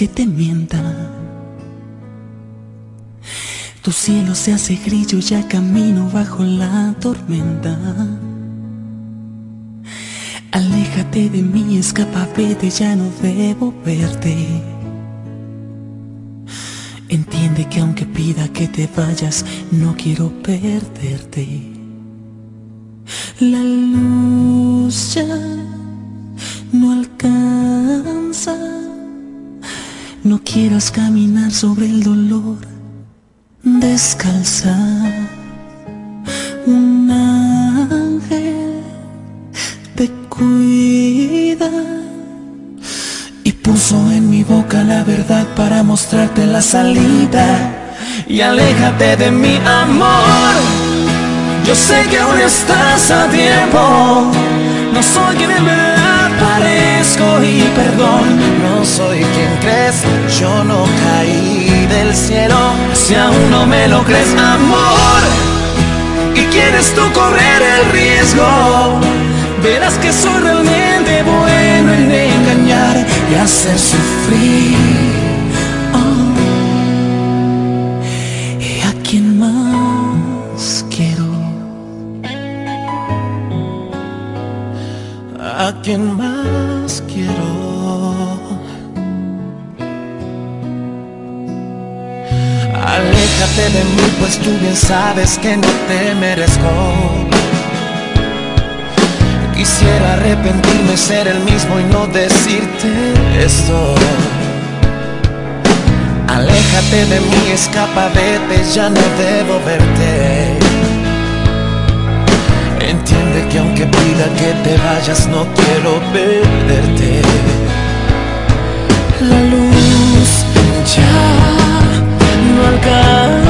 que te mienta. Tu cielo se hace grillo, ya camino bajo la tormenta. Aléjate de mí, escapa, vete, ya no debo verte. Entiende que aunque pida que te vayas, no quiero perderte. La luz ya no alcanza. No quieras caminar sobre el dolor descalza. Un ángel te cuida y puso en mi boca la verdad para mostrarte la salida. Y aléjate de mi amor. Yo sé que aún estás a tiempo. No soy quien en verdad parezco y perdón. No soy quien crees. Yo no caí del cielo. Si aún no me lo crees, amor. Y quieres tú correr el riesgo. Verás que soy realmente bueno en engañar y hacer sufrir. Oh. ¿Y a quién más quiero? ¿A quién más Aléjate de mí, pues tú bien sabes que no te merezco. Quisiera arrepentirme, ser el mismo y no decirte esto. Aléjate de mí, escapa, vete, ya no debo verte. Entiende que aunque que pida que te vayas, no quiero perderte. La luz no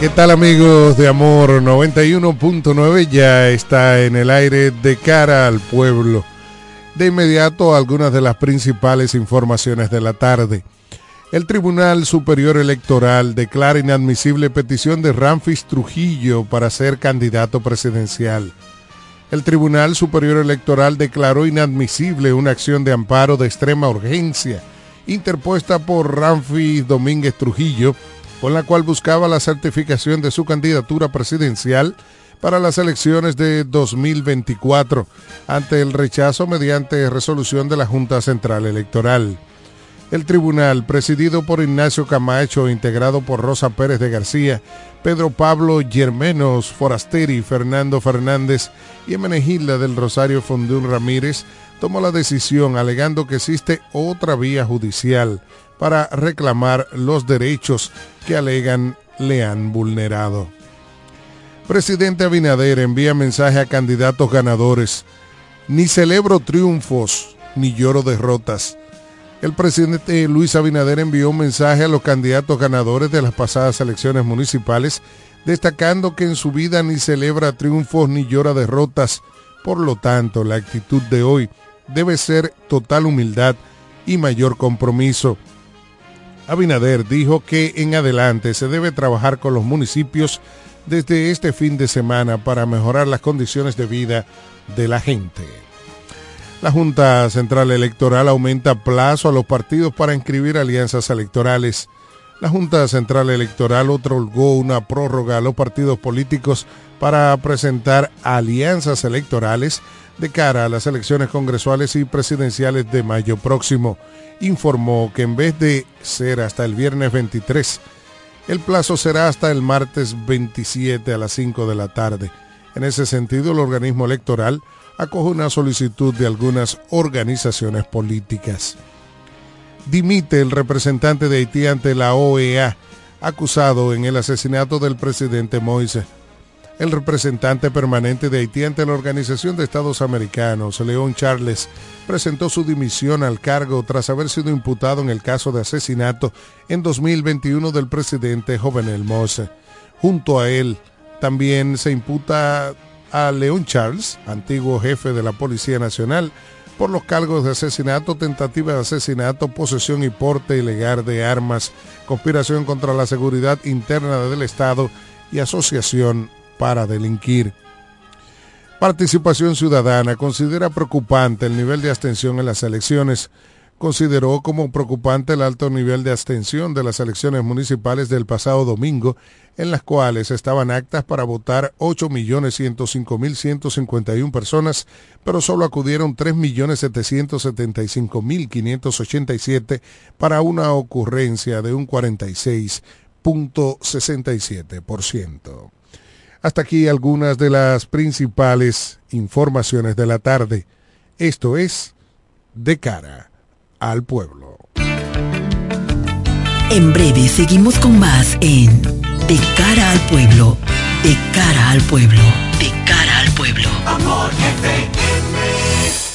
¿Qué tal amigos de Amor 91.9? Ya está en el aire de cara al pueblo. De inmediato algunas de las principales informaciones de la tarde. El Tribunal Superior Electoral declara inadmisible petición de Ramfis Trujillo para ser candidato presidencial. El Tribunal Superior Electoral declaró inadmisible una acción de amparo de extrema urgencia interpuesta por Ramfis Domínguez Trujillo con la cual buscaba la certificación de su candidatura presidencial para las elecciones de 2024 ante el rechazo mediante resolución de la Junta Central Electoral. El tribunal, presidido por Ignacio Camacho, integrado por Rosa Pérez de García, Pedro Pablo Germenos Forasteri, Fernando Fernández y Emenegilda del Rosario Fondún Ramírez, tomó la decisión alegando que existe otra vía judicial para reclamar los derechos que alegan le han vulnerado. Presidente Abinader envía mensaje a candidatos ganadores. Ni celebro triunfos, ni lloro derrotas. El presidente Luis Abinader envió un mensaje a los candidatos ganadores de las pasadas elecciones municipales, destacando que en su vida ni celebra triunfos ni llora derrotas. Por lo tanto, la actitud de hoy debe ser total humildad y mayor compromiso. Abinader dijo que en adelante se debe trabajar con los municipios desde este fin de semana para mejorar las condiciones de vida de la gente. La Junta Central Electoral aumenta plazo a los partidos para inscribir alianzas electorales. La Junta Central Electoral otorgó una prórroga a los partidos políticos para presentar alianzas electorales de cara a las elecciones congresuales y presidenciales de mayo próximo informó que en vez de ser hasta el viernes 23, el plazo será hasta el martes 27 a las 5 de la tarde. En ese sentido, el organismo electoral acoge una solicitud de algunas organizaciones políticas. Dimite el representante de Haití ante la OEA, acusado en el asesinato del presidente Moise. El representante permanente de Haití ante la Organización de Estados Americanos, León Charles, presentó su dimisión al cargo tras haber sido imputado en el caso de asesinato en 2021 del presidente Jovenel Mose. Junto a él también se imputa a León Charles, antiguo jefe de la Policía Nacional, por los cargos de asesinato, tentativa de asesinato, posesión y porte ilegal de armas, conspiración contra la seguridad interna del Estado y asociación para delinquir. Participación Ciudadana considera preocupante el nivel de abstención en las elecciones consideró como preocupante el alto nivel de abstención de las elecciones municipales del pasado domingo, en las cuales estaban actas para votar 8.105.151 personas, pero solo acudieron 3.775.587 para una ocurrencia de un 46.67%. Hasta aquí algunas de las principales informaciones de la tarde. Esto es De Cara al pueblo. En breve seguimos con más en De cara al pueblo, de cara al pueblo, de cara al pueblo. Amor,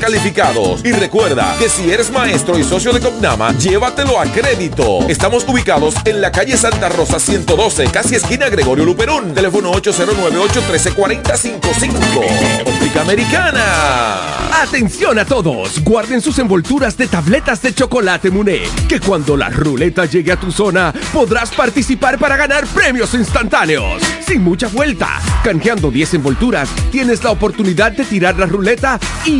calificados. Y recuerda que si eres maestro y socio de Copnama, llévatelo a crédito. Estamos ubicados en la calle Santa Rosa 112, casi esquina Gregorio Luperón. Teléfono 809-813-4055. Óptica Americana. Atención a todos. Guarden sus envolturas de tabletas de chocolate Muné. Que cuando la ruleta llegue a tu zona, podrás participar para ganar premios instantáneos. Sin mucha vuelta. Canjeando 10 envolturas, tienes la oportunidad de tirar la ruleta y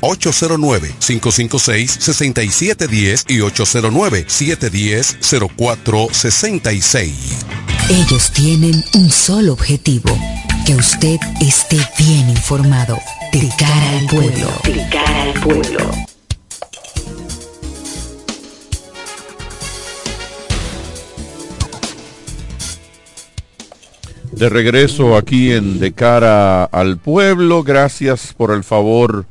809-556-6710 y 809-710-0466. Ellos tienen un solo objetivo, que usted esté bien informado. De cara al pueblo. De cara al pueblo. De regreso aquí en De cara al pueblo, gracias por el favor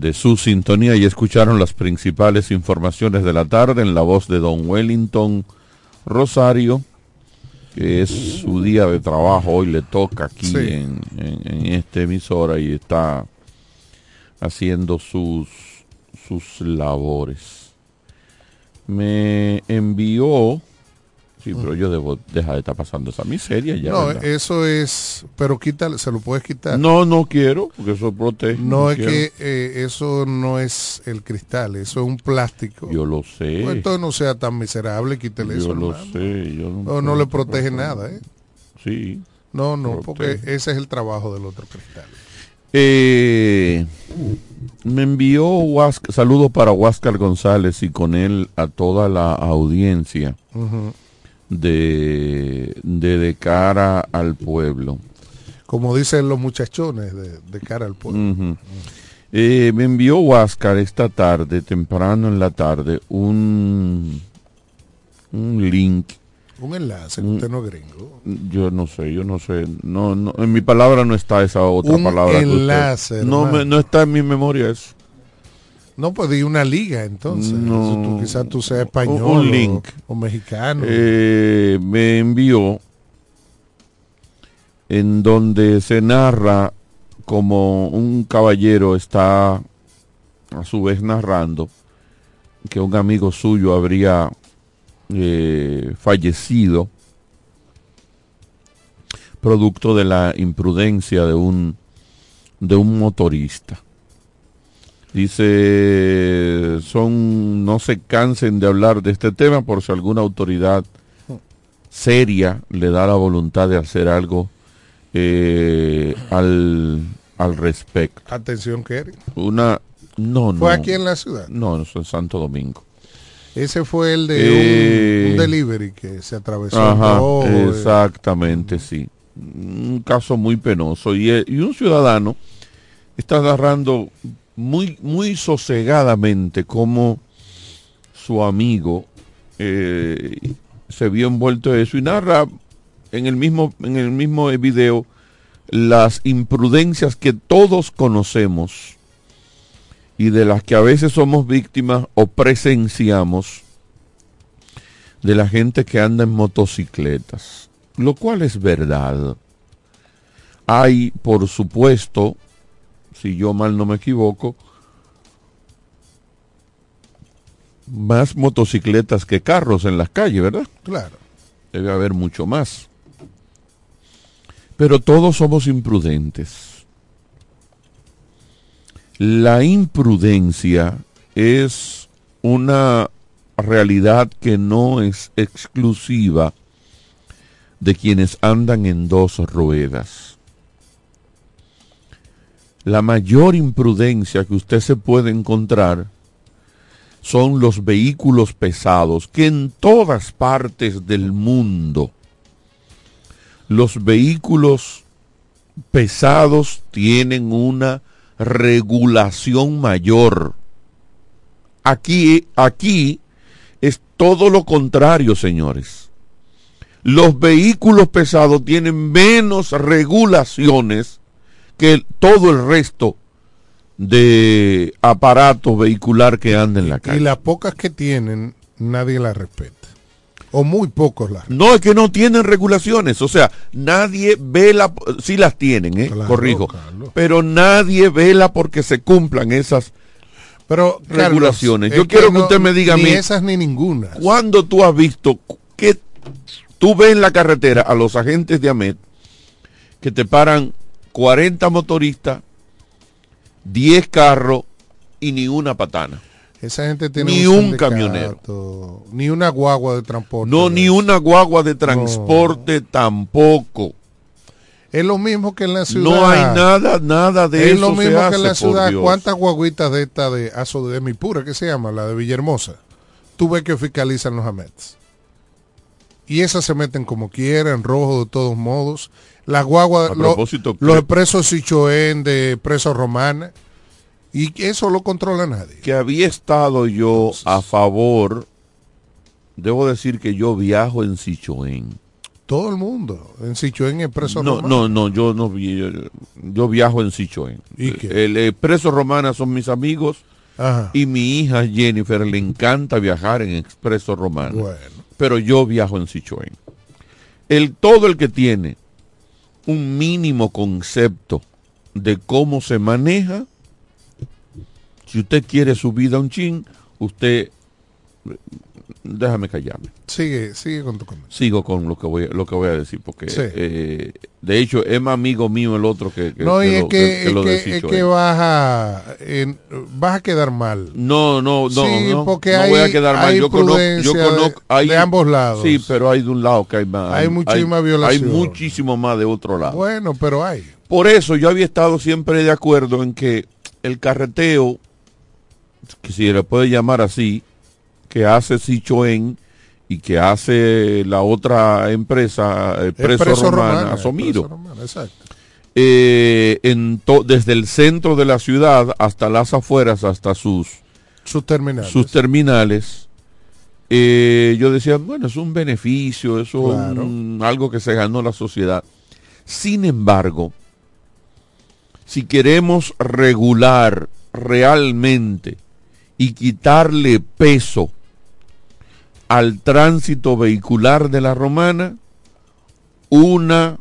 de su sintonía y escucharon las principales informaciones de la tarde en la voz de don Wellington Rosario, que es su día de trabajo, hoy le toca aquí en, en, esta emisora y está haciendo sus, sus labores. Me envió Sí, pero yo debo dejar de estar pasando esa miseria ya. No, eso es, pero quítale, se lo puedes quitar. No, no quiero, porque eso protege. No, es que eh, eso no es el cristal, eso es un plástico. Yo lo sé. Pues entonces no sea tan miserable, quítale eso. Yo lo sé. Yo no, no, le protege nada, ¿eh? Sí. No, no, porque ese es el trabajo del otro cristal. Eh, me envió saludos para Huáscar González y con él a toda la audiencia de, de, cara al pueblo. Como dicen los muchachones, de, cara al pueblo. Eh, me envió Huáscar esta tarde, temprano en la tarde, un, un link. Un enlace, usted no gringo. Yo no sé, yo no sé. No, no, en mi palabra no está esa otra un palabra. Enlace. no, no está en mi memoria eso. No, pues di una liga entonces. No, quizás tú seas español un link. O, mexicano. Eh, me envió en donde se narra como un caballero está a su vez narrando que un amigo suyo habría eh, fallecido producto de la imprudencia de un de un motorista Dice, son, no se cansen de hablar de este tema por si alguna autoridad seria le da la voluntad de hacer algo eh, al, al respecto. Atención, Kerry. Una, no, no. ¿Fue aquí en la ciudad? No, no, en Santo Domingo. Ese fue el de un, eh, delivery que se atravesó. Ajá, eh. exactamente, sí. Un caso muy penoso. Y, y un ciudadano está agarrando muy, muy sosegadamente como su amigo eh, se vio envuelto en eso y narra en el mismo, en el mismo video las imprudencias que todos conocemos y de las que a veces somos víctimas o presenciamos de la gente que anda en motocicletas, lo cual es verdad. Hay, por supuesto, si yo mal no me equivoco, más motocicletas que carros en las calles, ¿verdad? Claro. Debe haber mucho más. Pero todos somos imprudentes. La imprudencia es una realidad que no es exclusiva de quienes andan en dos ruedas la mayor imprudencia que usted se puede encontrar son los vehículos pesados, que en todas partes del mundo los vehículos pesados tienen una regulación mayor. Aquí, aquí es todo lo contrario, señores. Los vehículos pesados tienen menos regulaciones que todo el resto de aparato vehicular que anda en la calle. Y las pocas que tienen, nadie las respeta. O muy pocos las No, es que no tienen regulaciones. O sea, nadie vela, sí las tienen, ¿eh? corrijo. Pero nadie vela porque se cumplan esas pero, regulaciones. Yo quiero que, usted me diga ni a mí. esas ni ninguna. ¿Cuándo tú has visto que tú ves en la carretera a los agentes de AMET que te paran 40 motoristas, 10 carros y ni una patana. Esa gente tiene ni un, camionero. Ni una guagua de transporte. No, ni una guagua de transporte tampoco. Es lo mismo que en la ciudad. No hay nada, nada de eso. Es lo mismo que en la ciudad. ¿Cuántas guaguitas de esta de Aso de mi pura que se llama? La de Villahermosa. Tú ves que fiscalizan los AMETs. Y esas se meten como quieran, rojo de todos modos las guaguas, los expresos Sichoen de presos romana, y eso lo controla nadie. Que había estado yo a favor, debo decir que yo viajo en Sichoen. Todo el mundo. En Sichuén Expreso No, Romana. no, no, yo no vi, yo, yo viajo en Sichuén. ¿Y qué? El Expreso Romana son mis amigos Ajá. y mi hija Jennifer le encanta viajar en Expreso Romana. Bueno. Pero yo viajo en Sichuén. El todo el que tiene un mínimo concepto de cómo se maneja, si usted quiere su vida un chin, usted déjame callarme. Sigue, sigue con tu comentario. Sigo con lo que voy, lo que voy a decir, porque Sí. eh, de hecho es más amigo mío el otro que, que- No, que y es lo- que, es lo que, es que vas, a, vas a quedar mal. No, no, no, Sí, no, porque no hay- voy a quedar mal. hay Yo conozco, yo prudencia de- conozco, hay, de ambos lados. Sí, pero hay de un lado que hay más. Hay muchísima hay, violación. muchísimo más de otro lado. Bueno, pero hay. Por eso yo había estado siempre de acuerdo en que el carreteo, que si le puede llamar así, que hace Sichoen y que hace la otra empresa, Preso Expreso Romana, Romana, Asomiro, Expreso Romana, exacto. eh, en to- desde el centro de la ciudad hasta las afueras, hasta sus, Sus terminales. sus terminales, eh, yo decía, bueno, es un beneficio, es Claro. un- algo que se ganó la sociedad. Sin embargo, si queremos regular realmente y quitarle peso al tránsito vehicular de la romana, una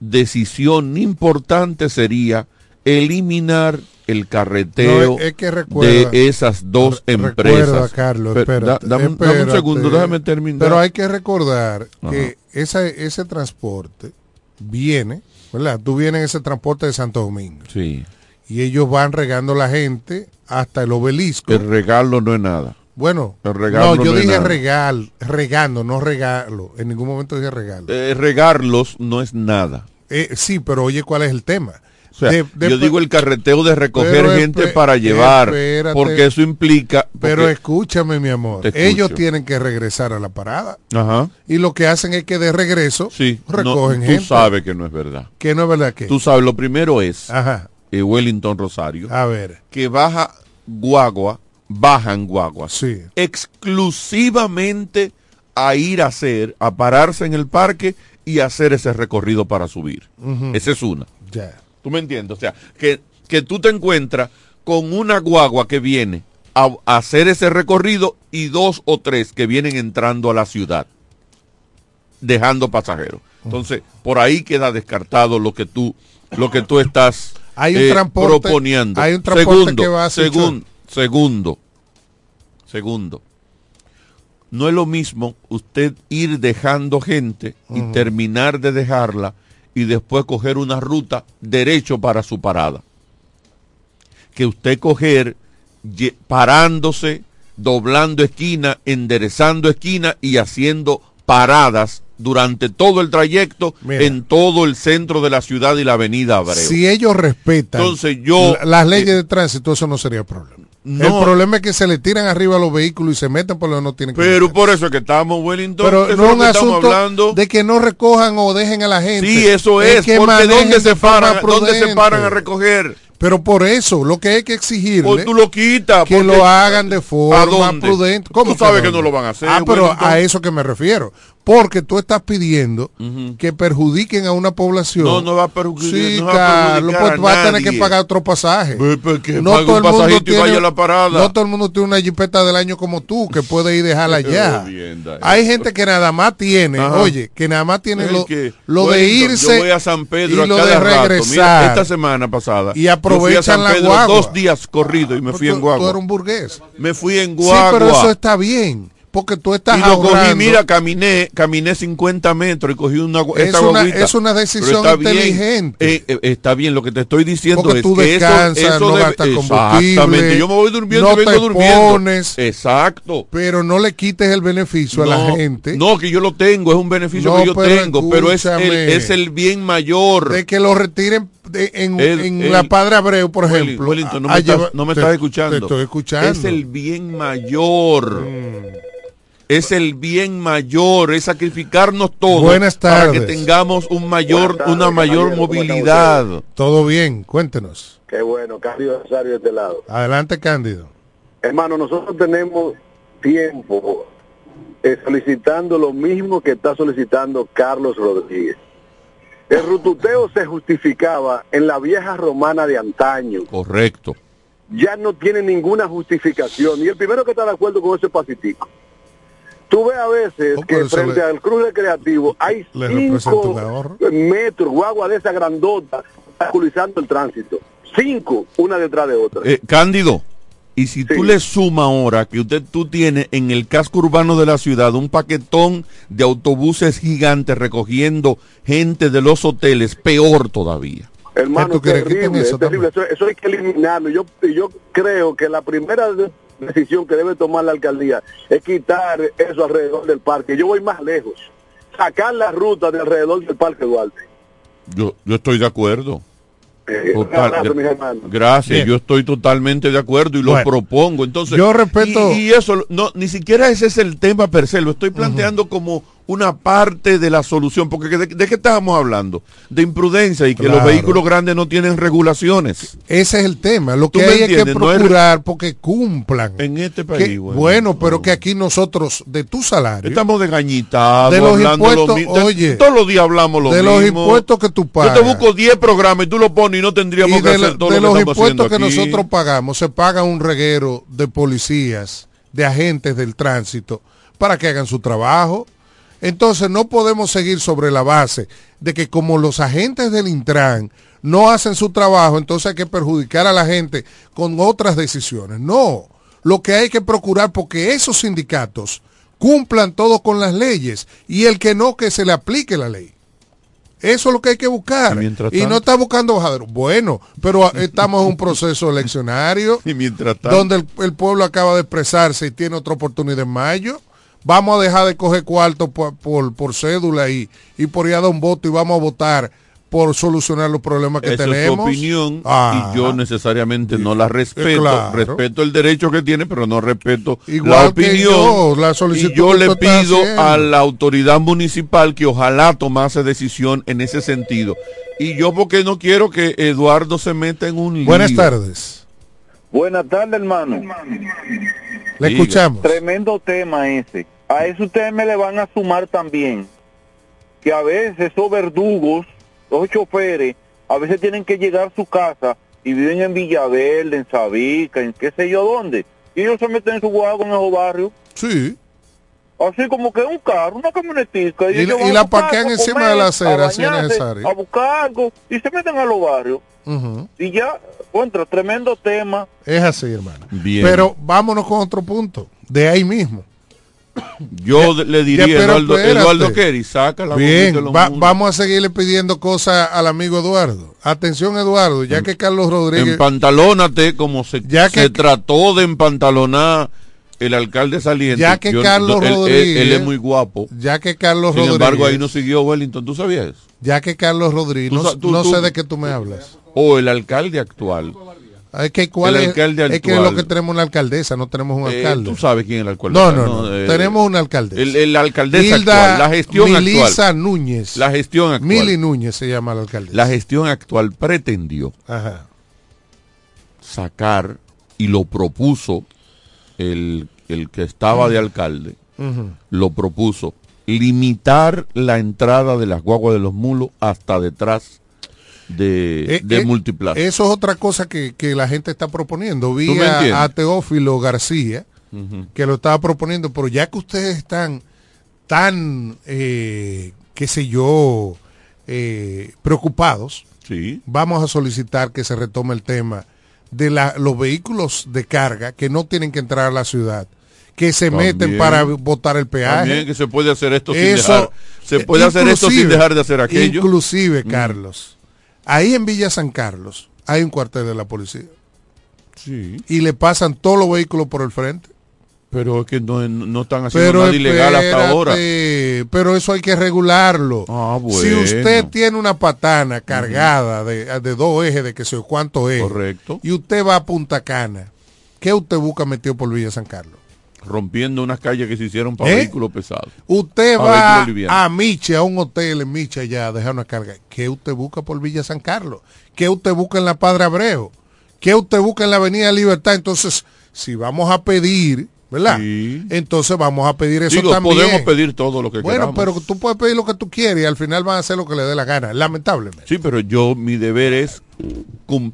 decisión importante sería eliminar el carreteo No, es- es que recuerda- de esas dos empresas. Recuerda, Carlos, Pero, espérate, da- dame, un- dame un espérate. segundo, déjame terminar. Pero hay que recordar Ajá. que esa, ese transporte viene, ¿verdad? Tú vienes en ese transporte de Santo Domingo Sí, y ellos van regando la gente hasta el obelisco. el regalo no es nada. Bueno, no, yo no dije regal, regando, no regalo. En ningún momento dije regalo. Eh, regarlos no es nada. Eh, sí, pero oye, ¿cuál es el tema? O sea, De- de- yo digo el carreteo de recoger gente para llevar, espérate. porque eso implica... Pero escúchame, mi amor. Ellos tienen que regresar a la parada. Ajá, Y lo que hacen es que de regreso sí, no, recogen tú gente. sabes que no es verdad. Que no es verdad que. Tú sabes, lo primero es Ajá. eh, Wellington Rosario, A ver. que baja guagua, bajan guaguas, Sí. exclusivamente a ir a hacer, a pararse en el parque y hacer ese recorrido para subir. Esa es una. Ya. ¿Tú me entiendes? O sea, que, que tú te encuentras con una guagua que viene a, a hacer ese recorrido y dos o tres que vienen entrando a la ciudad, dejando pasajeros. Entonces, por ahí queda descartado lo que tú, lo que tú estás Hay un eh, proponiendo. hay un transporte segundo, que va a Sichuan. Segun- segundo, segundo. No es lo mismo usted ir dejando gente y terminar de dejarla y después coger una ruta derecho para su parada. Que usted coger parándose, doblando esquina, enderezando esquina y haciendo paradas durante todo el trayecto Mira. en todo el centro de la ciudad y la avenida Abreu. Si ellos respetan Entonces yo- la- las leyes de tránsito, eso no sería problema. No. El problema es que se le tiran arriba a los vehículos y se meten por lo que no tienen que Pero por eso es que estamos, Wellington. Pero eso no es es un que asunto hablando. de que no recojan o dejen a la gente. Sí, eso es, que porque manejen ¿dónde se paran? ¿Dónde se paran a recoger? Pero por eso, lo que hay que exigirle O tú lo quitas. que lo hagan de ¿A forma prudente. Tú sabes que no lo van a hacer, Ah, pero Wellington. a eso que me refiero. Porque tú estás pidiendo que perjudiquen a una población. No, no va a perjudicar- Sí, no va a pues a vas a tener que pagar otro pasaje. Pues, no todo el mundo tiene, vaya a la parada. No todo el mundo tiene una jipeta del año como tú, que puede ir y dejarla allá. Hay gente que nada más tiene, Ajá. oye, que nada más tiene lo, que, lo de Wellington, irse Yo voy a San Pedro y lo de regresar. Mira, esta semana pasada. Y yo aprovechan fui a San la guagua. dos días corrido y me fui tú, en guagua. tú eres un burgués. Me fui en Sí, guagua. pero eso está bien, porque tú estás y lo cogí, mira, caminé, caminé 50 metros y cogí una Es esta una- guaguita. es una decisión bien, inteligente. eh, eh, está bien, lo que te estoy diciendo Porque es tú que eso- descansas, eso, no debe- gastas combustible, Exactamente, yo me voy durmiendo no y vengo te durmiendo. pones. Exacto. Pero no le quites el beneficio a la No, gente No, que yo lo tengo, es un beneficio No, que yo pero tengo, pero es el, es el bien mayor. de que lo retiren de- en, El- en el- la Padre Abreu, por ejemplo. Wellington, no a me, estás, llevar- no me te- estás escuchando. Te estoy escuchando. Es el bien mayor. Es el bien mayor, es sacrificarnos todos Buenas para que tardes. tengamos un mayor, tardes, una mayor caballero, ¿cómo están movilidad. Todo bien, cuéntenos. Qué bueno, Cándido Rosario de este lado. Adelante, Cándido. Hermano, nosotros tenemos tiempo eh, solicitando lo mismo que está solicitando Carlos Rodríguez. El rututeo se justificaba en la vieja romana de antaño. Correcto. Ya no tiene ninguna justificación. Y el primero que está de acuerdo con ese pacífico. Tú ves a veces Oh, que frente le- al cruz recreativo hay le representa cinco un ahorro. metros, guagua de esa grandota, obstaculizando el tránsito. Cinco, una detrás de otra. Eh, Cándido, y si tú le sumas ahora que usted tú tienes en el casco urbano de la ciudad un paquetón de autobuses gigantes recogiendo gente de los hoteles, peor todavía. Hermano, ¿Tú quieres que terrible, eso es terrible. Eso, eso hay que eliminarlo. Yo, yo creo que la primera decisión que debe tomar la alcaldía es quitar eso alrededor del parque. Yo voy más lejos. Sacar la ruta de alrededor del parque Duarte. Yo, yo estoy de acuerdo. Eh, abrazo, hermanos. gracias, Bien. yo estoy totalmente de acuerdo y lo Bueno, propongo. Entonces, yo respeto- Y, y eso, no, ni siquiera ese es el tema per se, lo estoy planteando como una parte de la solución, porque ¿de, de qué estábamos hablando? De imprudencia y que los vehículos grandes no tienen regulaciones. Ese es el tema. Lo ¿Tú que hay es que entiendes? No es- procurar porque cumplan. En este país, Que- bueno, bueno, pero que aquí nosotros, de tu salario, Estamos De los hablando lo impuestos, de- oye, todos los días hablamos lo de mismo. los impuestos que tú pagas. Yo te busco 10 programas y tú lo pones y no tendríamos y que de, hacer todo de lo los que estamos impuestos que aquí. nosotros pagamos, se paga un reguero de policías, de agentes del tránsito, para que hagan su trabajo. Entonces no podemos seguir sobre la base de que como los agentes del Intran no hacen su trabajo, entonces hay que perjudicar a la gente con otras decisiones. No, lo que hay que procurar porque esos sindicatos cumplan todo con las leyes y el que no, que se le aplique la ley. Eso es lo que hay que buscar. Y Y no está buscando bajadero. Bueno, pero estamos en un proceso eleccionario Y mientras tanto, donde el, el pueblo acaba de expresarse y tiene otra oportunidad en mayo. Vamos a dejar de coger cuarto por, por, por cédula y, y por ir a dar un voto y vamos a votar por solucionar los problemas que esa es su tenemos. opinión Ah. y yo necesariamente no la respeto. claro. Respeto el derecho que tiene, pero no respeto Igual la opinión. yo, la solicitud y yo le pido haciendo. a la autoridad municipal que ojalá tomase decisión en ese sentido. Y yo porque no quiero que Eduardo se meta en un lío. Buenas tardes. Buenas tardes, hermano. Le Diga. escuchamos. Tremendo tema ese. A eso ustedes me le van a sumar también que a veces esos verdugos, los choferes, a veces tienen que llegar a su casa y viven en Villaverde, en Sabica, en qué sé yo dónde. Y ellos se meten en su guagua en esos barrios. Sí. Así como que un carro, una camionetica. Y ellos y van la a buscar parquean encima comer, de la a acera, si es bañarse, necesario. A buscar algo y se meten a los barrios. Y ya, contra, tremendo tema. Es así, hermano. Bien. Pero vámonos con otro punto. De ahí mismo. Yo le diría Ya, Eduardo. Eduardo Kerry, saca la Bien, bombita de los va- vamos a seguirle pidiendo cosas al amigo Eduardo. Atención, Eduardo, ya que Carlos Rodríguez... Empantalónate como se, Ya que- se trató de empantalonar el alcalde saliente. Ya que Carlos él- Rodríguez- Él, es muy guapo. Ya que Carlos Sin embargo, Rodríguez... ahí no siguió Wellington. ¿Tú sabías? Ya que Carlos Rodríguez... Tú No, sa- tú- no tú- sé de qué tú me hablas. O el alcalde actual. Es que, ¿cuál El es, alcalde es que lo que tenemos una alcaldesa, no tenemos un Eh, alcalde. tú sabes quién es el alcalde. No, no, no. Eh, tenemos una alcaldesa. El, el alcaldesa Hilda actual. La gestión Milisa actual. Núñez. La gestión actual. Mili Núñez se llama la alcaldesa. La gestión actual pretendió Ajá. sacar y lo propuso el, el que estaba de alcalde, lo propuso limitar la entrada de las guaguas de los mulos hasta detrás de, Eh, de eh, Multiplaza. Eso es otra cosa que, que la gente está proponiendo. Vi ¿Tú me a, Teófilo García que lo estaba proponiendo, pero ya que ustedes están tan, eh, qué sé yo, eh, preocupados, Sí. vamos a solicitar que se retome el tema de la- los vehículos de carga que no tienen que entrar a la ciudad, que se meten para botar el peaje. También que se puede hacer esto sin Eso, dejar, se eh, puede hacer esto sin dejar de hacer aquello. Inclusive, Mm. Carlos, ahí en Villa San Carlos hay un cuartel de la policía Sí. y le pasan todos los vehículos por el frente. Pero es que no, no están haciendo Pero nada ilegal hasta ahora. Pero eso hay que regularlo. Ah, Si bueno. usted tiene una patana cargada de, de dos ejes, de que sé cuánto es, Correcto. y usted va a Punta Cana, ¿qué usted busca metido por Villa San Carlos? Rompiendo unas calles que se hicieron para ¿Eh? vehículos pesados. Usted va a Miche, a un hotel en Miche allá a dejar una carga. ¿Qué usted busca por Villa San Carlos? ¿Qué usted busca en la Padre Abreu? ¿Qué usted busca en la Avenida Libertad? Entonces, si vamos a pedir, ¿verdad? Entonces vamos a pedir eso Digo, también. podemos pedir todo lo que Bueno, queramos. pero tú puedes pedir lo que tú quieres y al final van a hacer lo que le dé la gana, lamentablemente. Sí, pero yo, mi deber es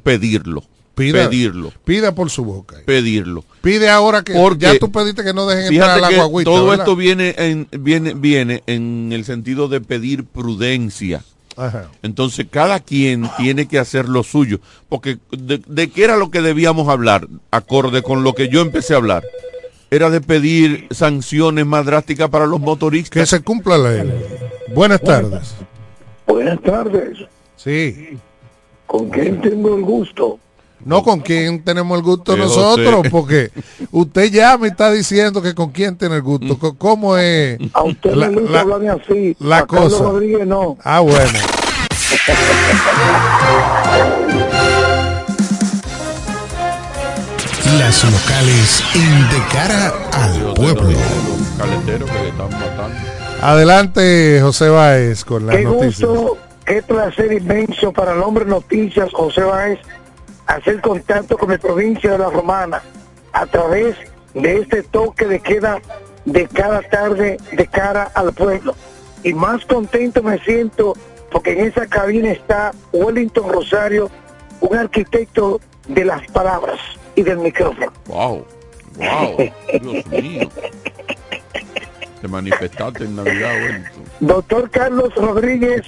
pedirlo. Pida, pedirlo. Pida por su boca. Pedirlo. Pide ahora que Porque ya tú pediste que no dejen entrar a Fíjate la que guaguita, todo ¿verdad? esto viene en, viene, viene en el sentido de pedir prudencia. Ajá. Entonces cada quien tiene que hacer lo suyo. Porque de, de qué era lo que debíamos hablar, acorde con lo que yo empecé a hablar. Era de pedir sanciones más drásticas para los motoristas. Que se cumpla la ley. Buenas tardes. Buenas tardes. Sí. ¿Con quién tengo el gusto? No con quién tenemos el gusto Eh, nosotros, porque usted ya me está diciendo que con quién tiene el gusto. ¿Cómo es A usted la, le gusta la- hablarme así. la a Carlos cosa? Rodríguez no. Ah, bueno. Las locales en De Cara al Pueblo. Caleteros que le están matando. Adelante, José Báez, con las Qué noticias. gusto, qué placer inmenso para el hombre noticias, José Báez, hacer contacto con mi provincia de La Romana a través de este toque de queda de cada tarde de cara al pueblo. Y más contento me siento porque en esa cabina está Wellington Rosario, un arquitecto de las palabras y del micrófono. Wow, wow, Dios mío. Te manifestaste en Navidad, Wellington. Doctor Carlos Rodríguez,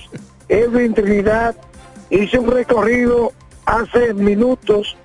Edwin Trinidad, hizo un recorrido hace minutos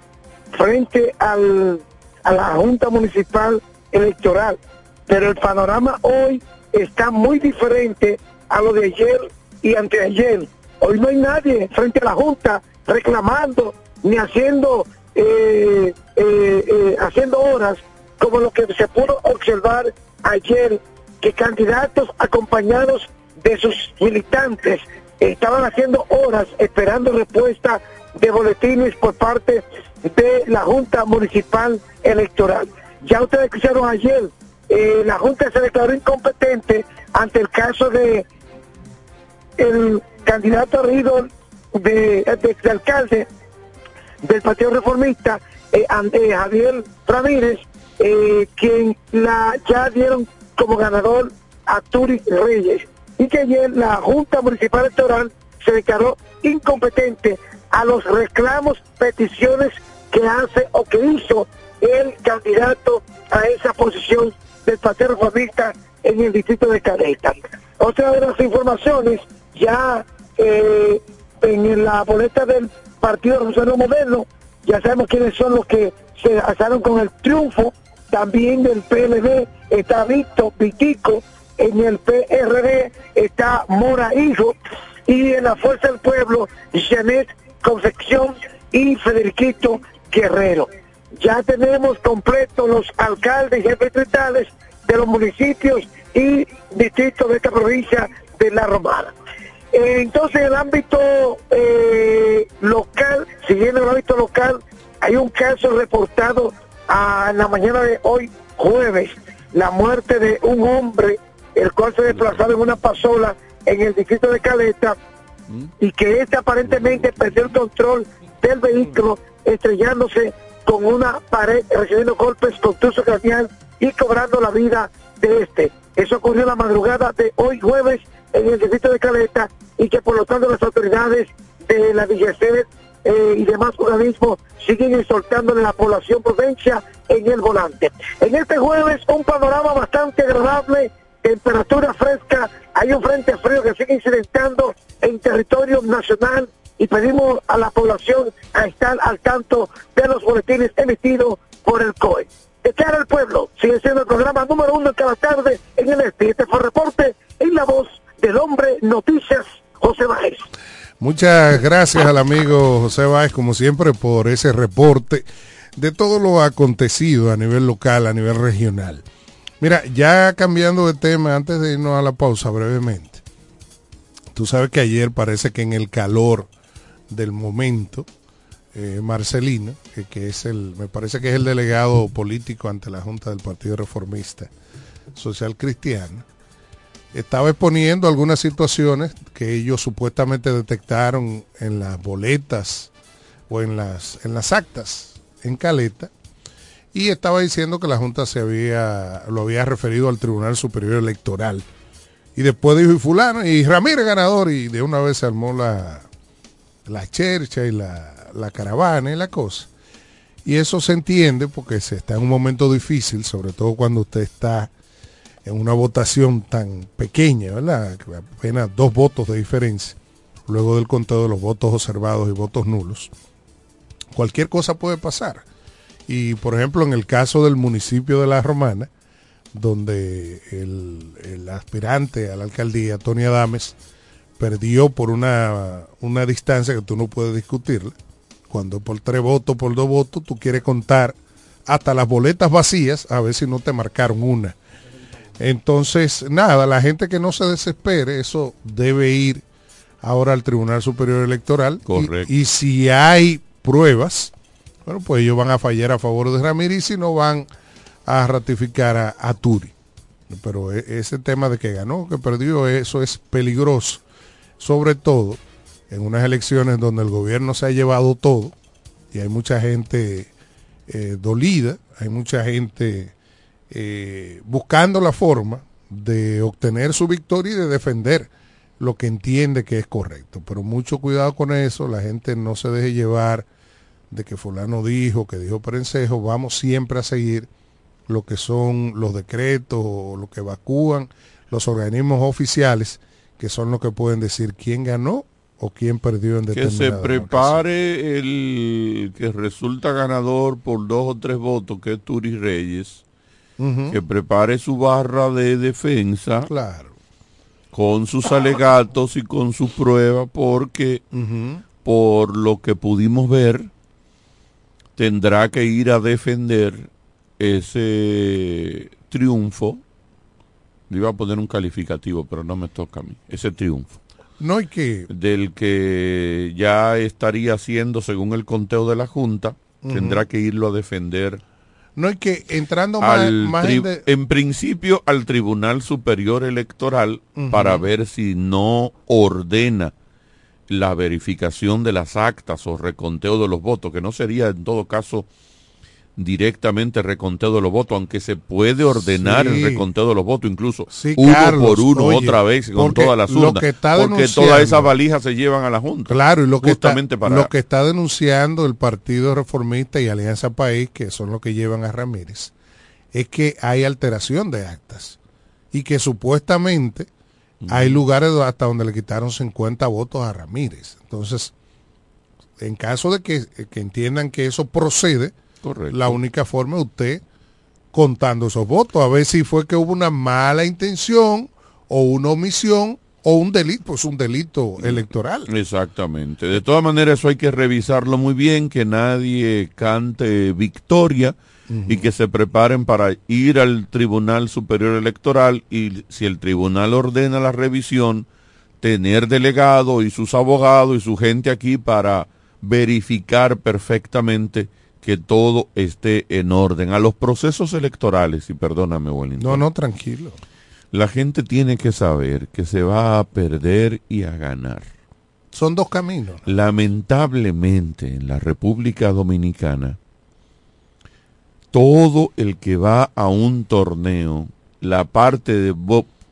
frente al, a la Junta Municipal Electoral, pero el panorama hoy está muy diferente a lo de ayer y anteayer. Hoy no hay nadie frente a la Junta reclamando ni haciendo eh, eh, eh, haciendo horas como lo que se pudo observar ayer que candidatos acompañados de sus militantes estaban haciendo horas esperando respuesta de boletines por parte de la Junta Municipal Electoral. Ya ustedes escucharon ayer, eh, la Junta se declaró incompetente ante el caso de el candidato Rido de, de, de alcalde del Partido Reformista, eh, an- eh, Javier Ramírez, eh, quien la ya dieron como ganador a Turi Reyes. Y que ayer la Junta Municipal Electoral se declaró incompetente a los reclamos, peticiones que hace o que hizo el candidato a esa posición del Partido Reformista en el distrito de Caleta. Otra de las informaciones, ya eh, en la boleta del Partido Revolucionario Moderno, ya sabemos quiénes son los que se alzaron con el triunfo, también del PLD está Víctor Vitico, en el PRD está Mora Hijo, y en la Fuerza del Pueblo, Janet Concepción y Federiquito Guerrero. Ya tenemos completos los alcaldes y jefes de los municipios y distritos de esta provincia de La Romana. Eh, Entonces, en el ámbito eh, local, siguiendo el ámbito local, hay un caso reportado a la mañana de hoy, jueves, la muerte de un hombre, el cual se desplazaba en una pasola en el distrito de Caleta, y que este aparentemente perdió el control del vehículo, estrellándose con una pared, recibiendo golpes contusos craneal y cobrando la vida de este. Eso ocurrió la madrugada de hoy jueves en el distrito de Caleta y que por lo tanto las autoridades de la DGC eh, y demás organismos siguen exhortándole a la población prudencia en el volante. En este jueves un panorama bastante agradable, temperatura fresca, hay un frente frío que sigue incidentando en territorio nacional y pedimos a la población a estar al tanto de los boletines emitidos por el COE. De cara al pueblo, sigue siendo el programa número uno cada tarde en el este. Este fue el reporte en la voz del hombre Noticias, José Báez. Muchas gracias al amigo José Báez, como siempre, por ese reporte de todo lo acontecido a nivel local, a nivel regional. Mira, ya cambiando de tema, antes de irnos a la pausa brevemente, tú sabes que ayer parece que en el calor del momento, eh, Marcelino, que, que es el, me parece que es el delegado político ante la Junta del Partido Reformista Social Cristiano, estaba exponiendo algunas situaciones que ellos supuestamente detectaron en las boletas o en las, en las actas en Caleta y estaba diciendo que la Junta se había, lo había referido al Tribunal Superior Electoral. Y después dijo, y fulano, y Ramírez ganador, y de una vez se armó la, la chercha y la, la caravana y la cosa. Y eso se entiende porque se está en un momento difícil, sobre todo cuando usted está en una votación tan pequeña, ¿verdad? Apenas dos votos de diferencia, luego del conteo de los votos observados y votos nulos. Cualquier cosa puede pasar. Y por ejemplo, en el caso del municipio de La Romana, donde el, aspirante a la alcaldía, Tony Adames, perdió por una, una distancia que tú no puedes discutirla. Cuando por tres votos, por dos votos, tú quieres contar hasta las boletas vacías a ver si no te marcaron una. Entonces, nada, la gente que no se desespere, eso debe ir ahora al Tribunal Superior Electoral. Correcto. Y, si hay pruebas, bueno, pues ellos van a fallar a favor de Ramírez y no van a ratificar a, a Turi. Pero e, ese tema de que ganó, que perdió, eso es peligroso. Sobre todo en unas elecciones donde el gobierno se ha llevado todo y hay mucha gente eh, dolida, hay mucha gente eh, buscando la forma de obtener su victoria y de defender lo que entiende que es correcto. Pero mucho cuidado con eso, la gente no se deje llevar de que fulano dijo, que dijo Prensejo, vamos siempre a seguir lo que son los decretos o lo que evacúan los organismos oficiales, que son los que pueden decir quién ganó o quién perdió en Que se prepare el que resulta ganador por dos o tres votos, que es Turi Reyes, que prepare su barra de defensa. Claro. Con sus alegatos y con sus pruebas, porque por lo que pudimos ver, tendrá que ir a defender ese triunfo. Le iba a poner un calificativo, pero no me toca a mí. Ese triunfo. No hay que... Del que ya estaría haciendo, según el conteo de la Junta, tendrá que irlo a defender. No hay que, entrando más, en, principio al Tribunal Superior Electoral para ver si no ordena la verificación de las actas o reconteo de los votos, que no sería en todo caso directamente reconteo de los votos, aunque se puede ordenar el reconteo de los votos, incluso uno por uno otra vez con toda la urnas, porque todas esas valijas se llevan a la Junta. Claro, y lo que, está, lo que está denunciando el Partido Reformista y Alianza País, que son los que llevan a Ramírez, es que hay alteración de actas y que supuestamente hay lugares hasta donde le quitaron 50 votos a Ramírez. Entonces, en caso de que, que entiendan que eso procede, la única forma es usted contando esos votos, a ver si fue que hubo una mala intención o una omisión o un delito, pues un delito electoral. Exactamente. De todas maneras, eso hay que revisarlo muy bien, que nadie cante victoria y que se preparen para ir al Tribunal Superior Electoral y si el tribunal ordena la revisión, tener delegado y sus abogados y su gente aquí para verificar perfectamente que todo esté en orden. A los procesos electorales, y perdóname, Wellington. No, no, tranquilo. La gente tiene que saber que se va a perder y a ganar. Son dos caminos. Lamentablemente, en la República Dominicana, todo el que va a un torneo, la parte de,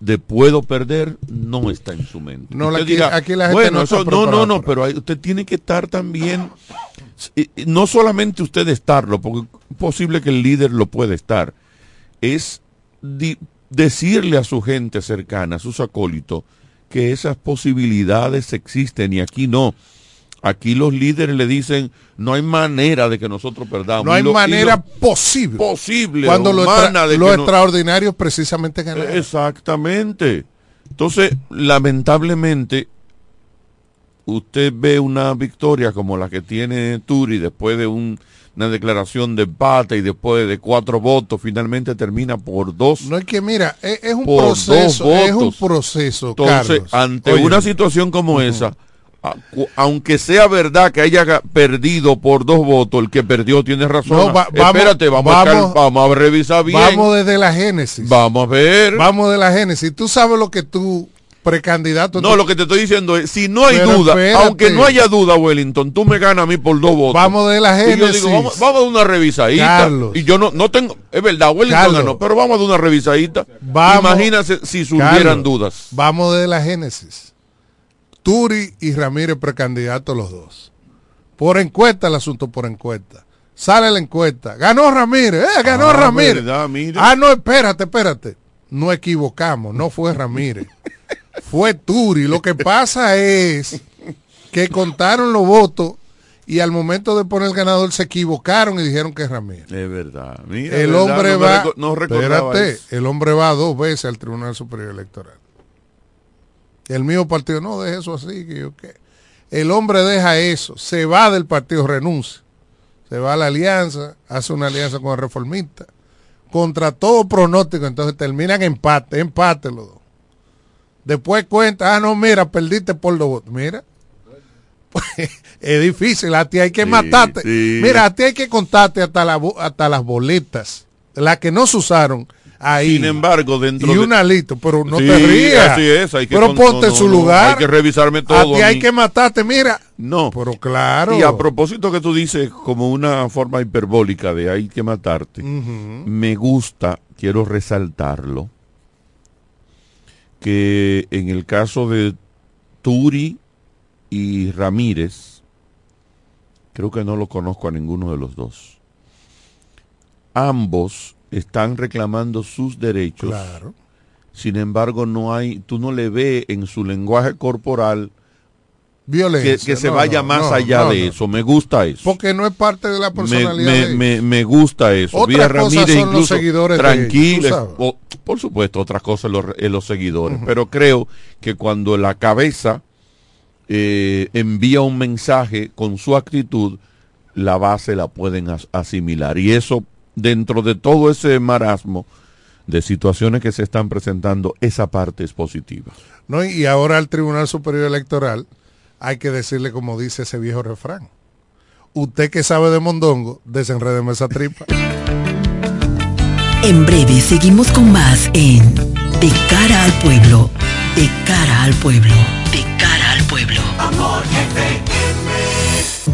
de puedo perder no está en su mente. No, aquí, la gente bueno, no, no, no, no, pero usted tiene que estar también no solamente usted estarlo, porque es posible que el líder lo pueda estar, es decirle a su gente cercana, a sus acólitos, que esas posibilidades existen y aquí no. Aquí los líderes le dicen, no hay manera de que nosotros perdamos. No hay manera posible. Posible. Cuando lo, extraordinario es precisamente ganar. Exactamente. Entonces, lamentablemente, usted ve una victoria como la que tiene Turi después de una declaración de empate y después de cuatro votos, finalmente termina por dos. No es que mira, es, un proceso, es un proceso. Entonces, ante una situación como esa, aunque sea verdad que haya perdido por dos votos, el que perdió tiene razón. vamos, Espérate, vamos, a vamos, a revisar bien. Vamos desde la génesis. Vamos a ver. Vamos de la génesis. Tú sabes lo que tú precandidato. No, lo que te estoy diciendo es, si no hay Pero duda, espérate. aunque no haya duda, Wellington, tú me ganas a mí por dos votos. Vamos de la Y yo génesis. digo, vamos, vamos a dar una revisadita. Carlos. Y yo no, no tengo, es verdad, Wellington Carlos. ganó, pero vamos a dar una revisadita. Vamos. Imagínate si surgieran Carlos, dudas. Vamos de la génesis. Turi y Ramírez precandidatos los dos. Por encuesta el asunto, por encuesta. Sale la encuesta. Ganó Ramírez, eh, ganó Ah, Ramírez. verdad. Ah, no, espérate, espérate. No equivocamos, no fue Ramírez. fue Turi. Lo que pasa es que contaron los votos y al momento de poner el ganador se equivocaron y dijeron que es Ramírez. Es verdad. Mira, el verdad, hombre no va, no espérate, eso. el hombre va dos veces al Tribunal Superior Electoral. El mío partido, no, deje eso así, que yo qué. El hombre deja eso, se va del partido, renuncia. Se va a la alianza, hace una alianza con el reformista. Contra todo pronóstico, entonces terminan empate, empate los dos. Después cuenta, ah, no, mira, perdiste por dos votos. Mira, es difícil, a ti hay que matarte. sí. Mira, a ti hay que contarte hasta, la, hasta las boletas, las que no se usaron ahí. Sin embargo, dentro y de- una listo, pero no Sí, te rías. así es, hay que pero con- ponte no, en su no, no, lugar. hay que revisarme A todo ti a hay que matarte, mira. No. Pero claro. Y a propósito que tú dices como una forma hiperbólica de hay que matarte, me gusta, quiero resaltarlo, que en el caso de Turi y Ramírez, creo que no lo conozco a ninguno de los dos. Ambos están reclamando sus derechos. Claro. Sin embargo, no hay, tú no le ves en su lenguaje corporal Violencia. que, que se no, vaya no, más no, allá de eso. Me gusta eso. Porque no es parte de la personalidad me- me- me gusta eso. Otra Vía cosa Ramírez son los incluso seguidores de tranquilo. ellos, tú sabes. o- por supuesto, otras cosas los, eh, los seguidores. Pero creo que cuando la cabeza eh, envía un mensaje con su actitud, la base la pueden as- asimilar. Y eso, dentro de todo ese marasmo de situaciones que se están presentando, esa parte es positiva. ¿no? Y ahora al Tribunal Superior Electoral hay que decirle como dice ese viejo refrán. Usted que sabe de mondongo, desenredeme esa tripa. En breve seguimos con más en De cara al pueblo, de cara al pueblo,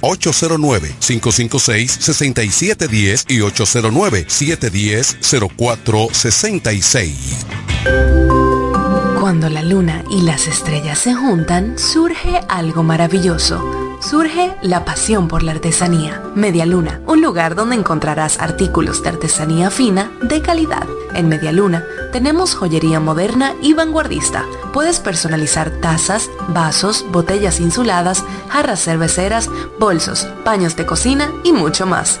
809-556-6710 y 809-710-0466. Cuando la luna y las estrellas se juntan, surge algo maravilloso. Surge la pasión por la artesanía. Media Luna, un lugar donde encontrarás artículos de artesanía fina de calidad. En Media Luna tenemos joyería moderna y vanguardista. Puedes personalizar tazas, vasos, botellas insuladas, jarras cerveceras, bolsos, paños de cocina y mucho más.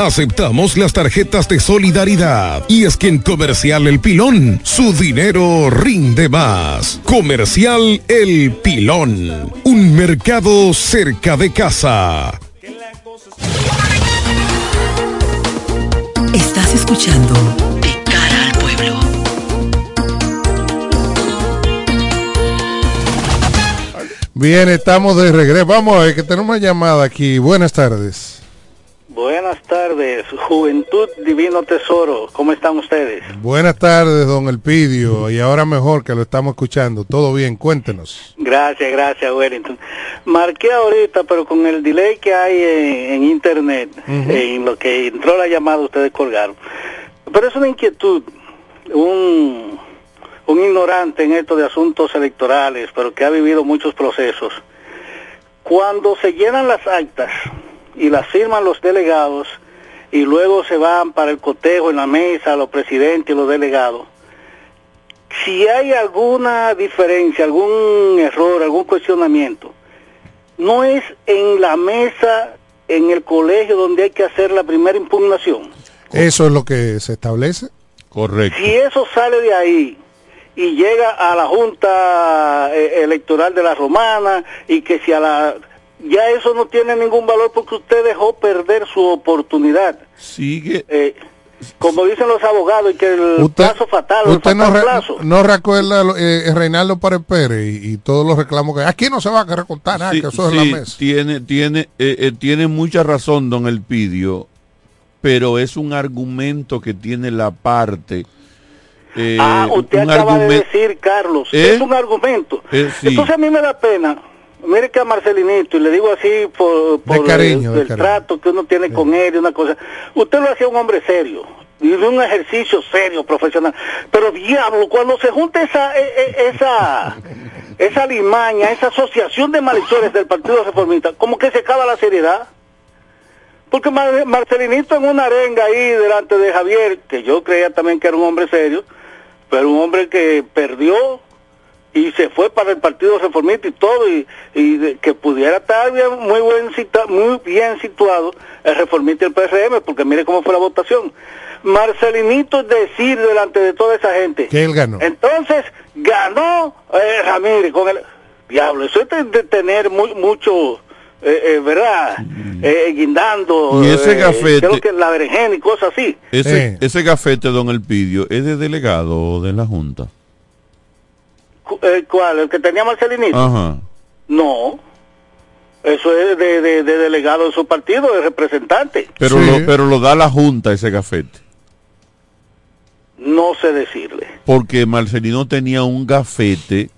Aceptamos las tarjetas de solidaridad. Y es que en Comercial El Pilón, su dinero rinde más. Comercial El Pilón. Un mercado cerca de casa. Estás escuchando De cara al pueblo. Bien, estamos de regreso. Vamos a ver que tenemos una llamada aquí. Buenas tardes. Buenas tardes, Juventud Divino Tesoro. ¿Cómo están ustedes? Buenas tardes, don Elpidio. Y ahora mejor que lo estamos escuchando. Todo bien, cuéntenos. Gracias, gracias, Wellington. Marqué ahorita, pero con el delay que hay en, en internet, Ujú. en lo que entró la llamada, ustedes colgaron. Pero es una inquietud, un, un ignorante en esto de asuntos electorales, pero que ha vivido muchos procesos. Cuando se llenan las actas y las firman los delegados y luego se van para el cotejo en la mesa, los presidentes y los delegados, si hay alguna diferencia, algún error, algún cuestionamiento, no es en la mesa, en el colegio donde hay que hacer la primera impugnación. Eso es lo que se establece. Correcto. Si eso sale de ahí y llega a la Junta eh, Electoral de la Romana y que si a la... Ya eso no tiene ningún valor porque usted dejó perder su oportunidad. Sigue. Eh, como dicen los abogados, y que el Usted- plazo fatal, el Usted no, re- plazo. no recuerda eh, Reinaldo Párez Pérez y, y todos los reclamos que aquí no se va a recortar nada, Sí, que eso es la mesa. Tiene, tiene, eh, eh, tiene mucha razón, don Elpidio, pero es un argumento que tiene la parte. eh, ah, usted un acaba de decir, Carlos, ¿Eh? es un argumento. Eh, sí. Entonces a mí me da pena. Mire que a Marcelinito, y le digo así por, por cariño, el, de el cariño. trato que uno tiene con él y una cosa. Usted lo hacía un hombre serio, y de un ejercicio serio, profesional. Pero diablo, cuando se junta esa, e- e- esa, esa limaña, esa asociación de malhechores del Partido Reformista, como que se acaba la seriedad. Porque Mar- Marcelinito en una arenga ahí delante de Javier, que yo creía también que era un hombre serio, pero un hombre que perdió y se fue para el Partido Reformista y todo, y, y de- que pudiera estar bien, muy, buen cita- muy bien situado el Reformista y el PRM, porque mire cómo fue la votación. Marcelinito decir delante de toda esa gente. Que él ganó. Entonces, ganó eh, Ramírez con el... Diablo, eso es de, de tener mu- mucho, eh, eh, ¿verdad? Eh, guindando. Y ese eh, gafete- creo que la berenjena y cosas así. Ese, ese gafete, don Elpidio, ¿es de delegado de la Junta? Eh, ¿Cuál? ¿El que tenía Marcelinito? Ajá. No. Eso es de, de- de delegado de su partido, de representante. Pero, lo, pero lo da la Junta ese gafete. No sé decirle. Porque Marcelino tenía un gafete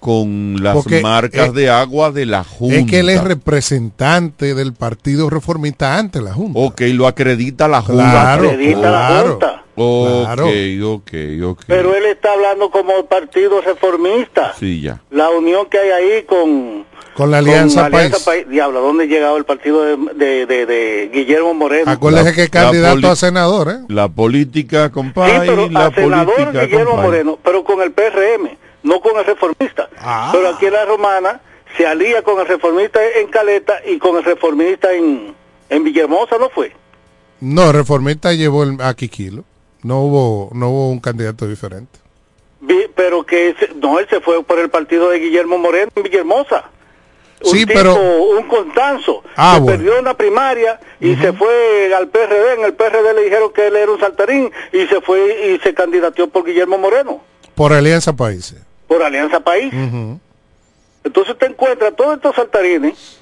con las Porque, marcas eh, de agua de la Junta. Es que él es representante del Partido Reformista ante la Junta. Ok, lo acredita la Junta. Claro, Acredita la. Junta. Ok, Claro. ok, ok. Pero él está hablando como partido reformista. Sí, ya. La unión que hay ahí con... Con la Alianza Alianza País. País. Diablo, ¿dónde ha llegado el partido de, de- de- de Guillermo Moreno? Acuérdese La- que es candidato a senador, ¿eh? La política, Sí, compadre, pero la a senador Guillermo compadre. Moreno, pero con el PRM, no con el reformista. Ah. Pero aquí en la romana se alía con el reformista en Caleta y con el reformista en, en Villahermosa, ¿no fue? No, el reformista llevó el, a Quiquilo. No hubo, no hubo un candidato diferente. Pero que ese- no, él se fue por el partido de Guillermo Moreno en Villahermosa. un Sí, tipo, pero- un Constanzo, Ah, bueno. perdió una primaria y se fue al PRD. En el PRD le dijeron que él era un saltarín y se fue y se candidateó por Guillermo Moreno, Por Alianza Países. por Alianza País. Entonces usted encuentra todos estos saltarines.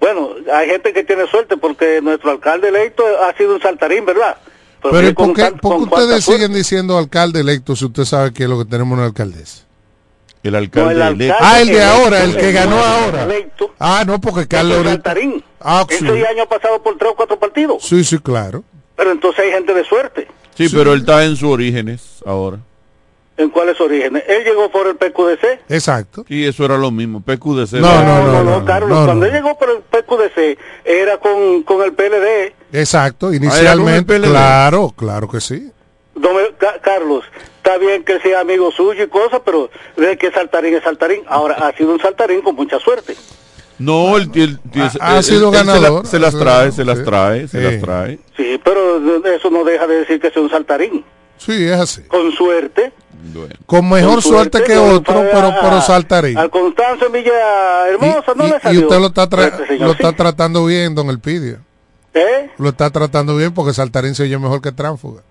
Bueno, hay gente que tiene suerte porque nuestro alcalde electo ha sido un saltarín, ¿verdad? Pero ¿y mire por qué, por ustedes siguen diciendo alcalde electo si usted sabe que es lo que tenemos una alcaldesa? El alcalde No, el electo. Ah, el de ahora, el que ganó ahora. electo, Ah, no, porque Carlos saltarín. Ah, sí. Ese año ha pasado por tres o cuatro partidos. Sí, sí, claro. Pero entonces hay gente de suerte. Sí, pero él está en sus orígenes ahora. ¿En cuáles orígenes? Él llegó por el PQDC. Exacto. Y eso era lo mismo, PQDC. No, no, no, no, Carlos, no, cuando él llegó por el PQDC era con, con el PLD. Exacto, inicialmente, el claro, claro que sí. Don- Ca- Carlos, está bien que sea amigo suyo y cosas, pero de que saltarín es saltarín. Ahora, ha sido un saltarín con mucha suerte. No, él, él- él- Ha- sido él se la- ganador, Se, las trae, se las sí. trae, se las trae. Sí, pero eso no deja de decir que sea un saltarín. Sí, es así. Con suerte. Con mejor Con suerte que otro, pero, pero saltarín. Al Constanzo Villa Hermosa no y, le y salió. usted lo está, tra- Este señor lo está sí. tratando bien, don Elpidio. ¿Eh? Lo está tratando bien porque saltarín se oye mejor que tránfuga.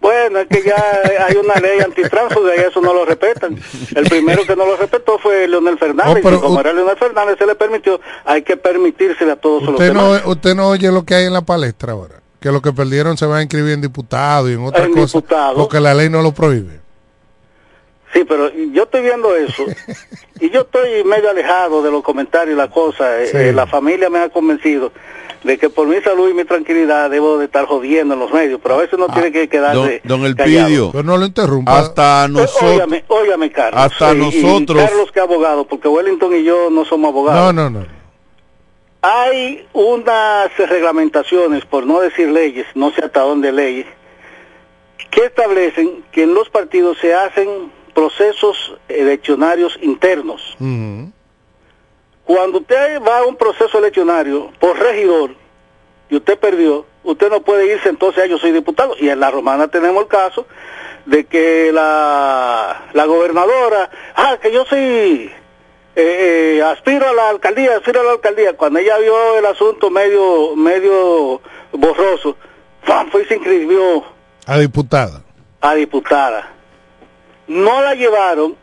Bueno, es que ya hay una ley antitránsfuga y eso no lo respetan. El primero que no lo respetó fue Leonel Fernández. Oh, y como era Leonel Fernández, se le permitió. Hay que permitírsele a todos los Usted no, demás. usted no oye lo que hay en la palestra ahora. Que los que perdieron se van a inscribir en diputado y en otras En cosas. diputado. Porque la ley no lo prohíbe. Sí, pero yo estoy viendo eso y yo estoy medio alejado de los comentarios y la cosa. Eh, Sí. eh, la familia me ha convencido de que por mi salud y mi tranquilidad debo de estar jodiendo en los medios, pero a veces uno Ah, tiene que Don, quedarse don callado. Elpidio, Pero no lo interrumpa. hasta Eh, nosotros... Óigame, óigame, Carlos. Hasta Y- y nosotros- Carlos que abogado, porque Wellington y yo no somos abogados. No, no, no. Hay unas reglamentaciones, por no decir leyes, no sé hasta dónde leyes, que establecen que en los partidos se hacen procesos eleccionarios internos. Cuando usted va a un proceso eleccionario por regidor y usted perdió, usted no puede irse entonces a yo soy diputado. Y en la romana tenemos el caso de que la, la gobernadora, ah, que yo soy, eh, eh, aspiro a la alcaldía, aspiro a la alcaldía. Cuando ella vio el asunto medio, medio borroso, ¡fam! fue y se inscribió A diputada. a diputada. No la llevaron,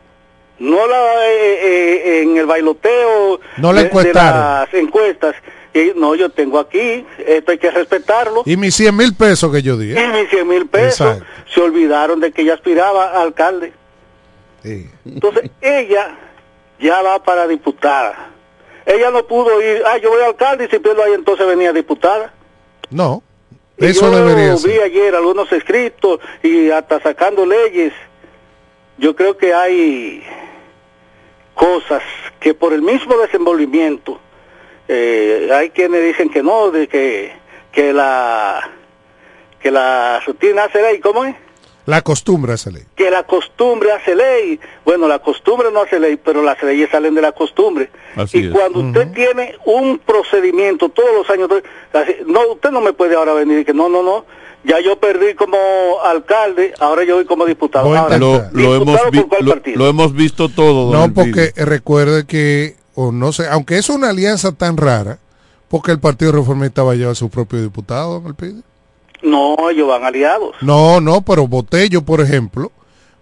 no la eh, eh, en el bailoteo No la de- las encuestas. Y, no, yo tengo aquí, esto hay que respetarlo. Y mis 100 mil pesos que yo di. Y ¿eh? mis 100 mil pesos Exacto. se olvidaron de que ella aspiraba a alcalde. Sí. Entonces ella ya va para diputada. Ella no pudo ir, ah, yo voy a alcalde y si pierdo ahí entonces venía diputada. No. Y Eso yo debería vi ser. ayer algunos escritos y hasta sacando leyes. Yo creo que hay cosas que por el mismo desenvolvimiento, eh, hay quienes dicen que no, de que, que la que la rutina hace ley, ¿cómo es? La costumbre esa ley. Que la costumbre hace ley. Bueno, la costumbre no hace ley, pero las leyes salen de la costumbre. Así y es. cuando usted tiene un procedimiento todos los años, no, usted no me puede ahora venir y que no, no, no, ya yo perdí como alcalde, ahora yo voy como diputado. A Ahora, Lo, lo hemos ¿Diputado vi- por cuál lo- partido? lo hemos visto todo. No, porque recuerde que, o no sé, aunque es una alianza tan rara, porque el Partido Reformista va a llevar su propio diputado, don Elpidio. No, ellos van aliados. No, no, pero Botello, por ejemplo,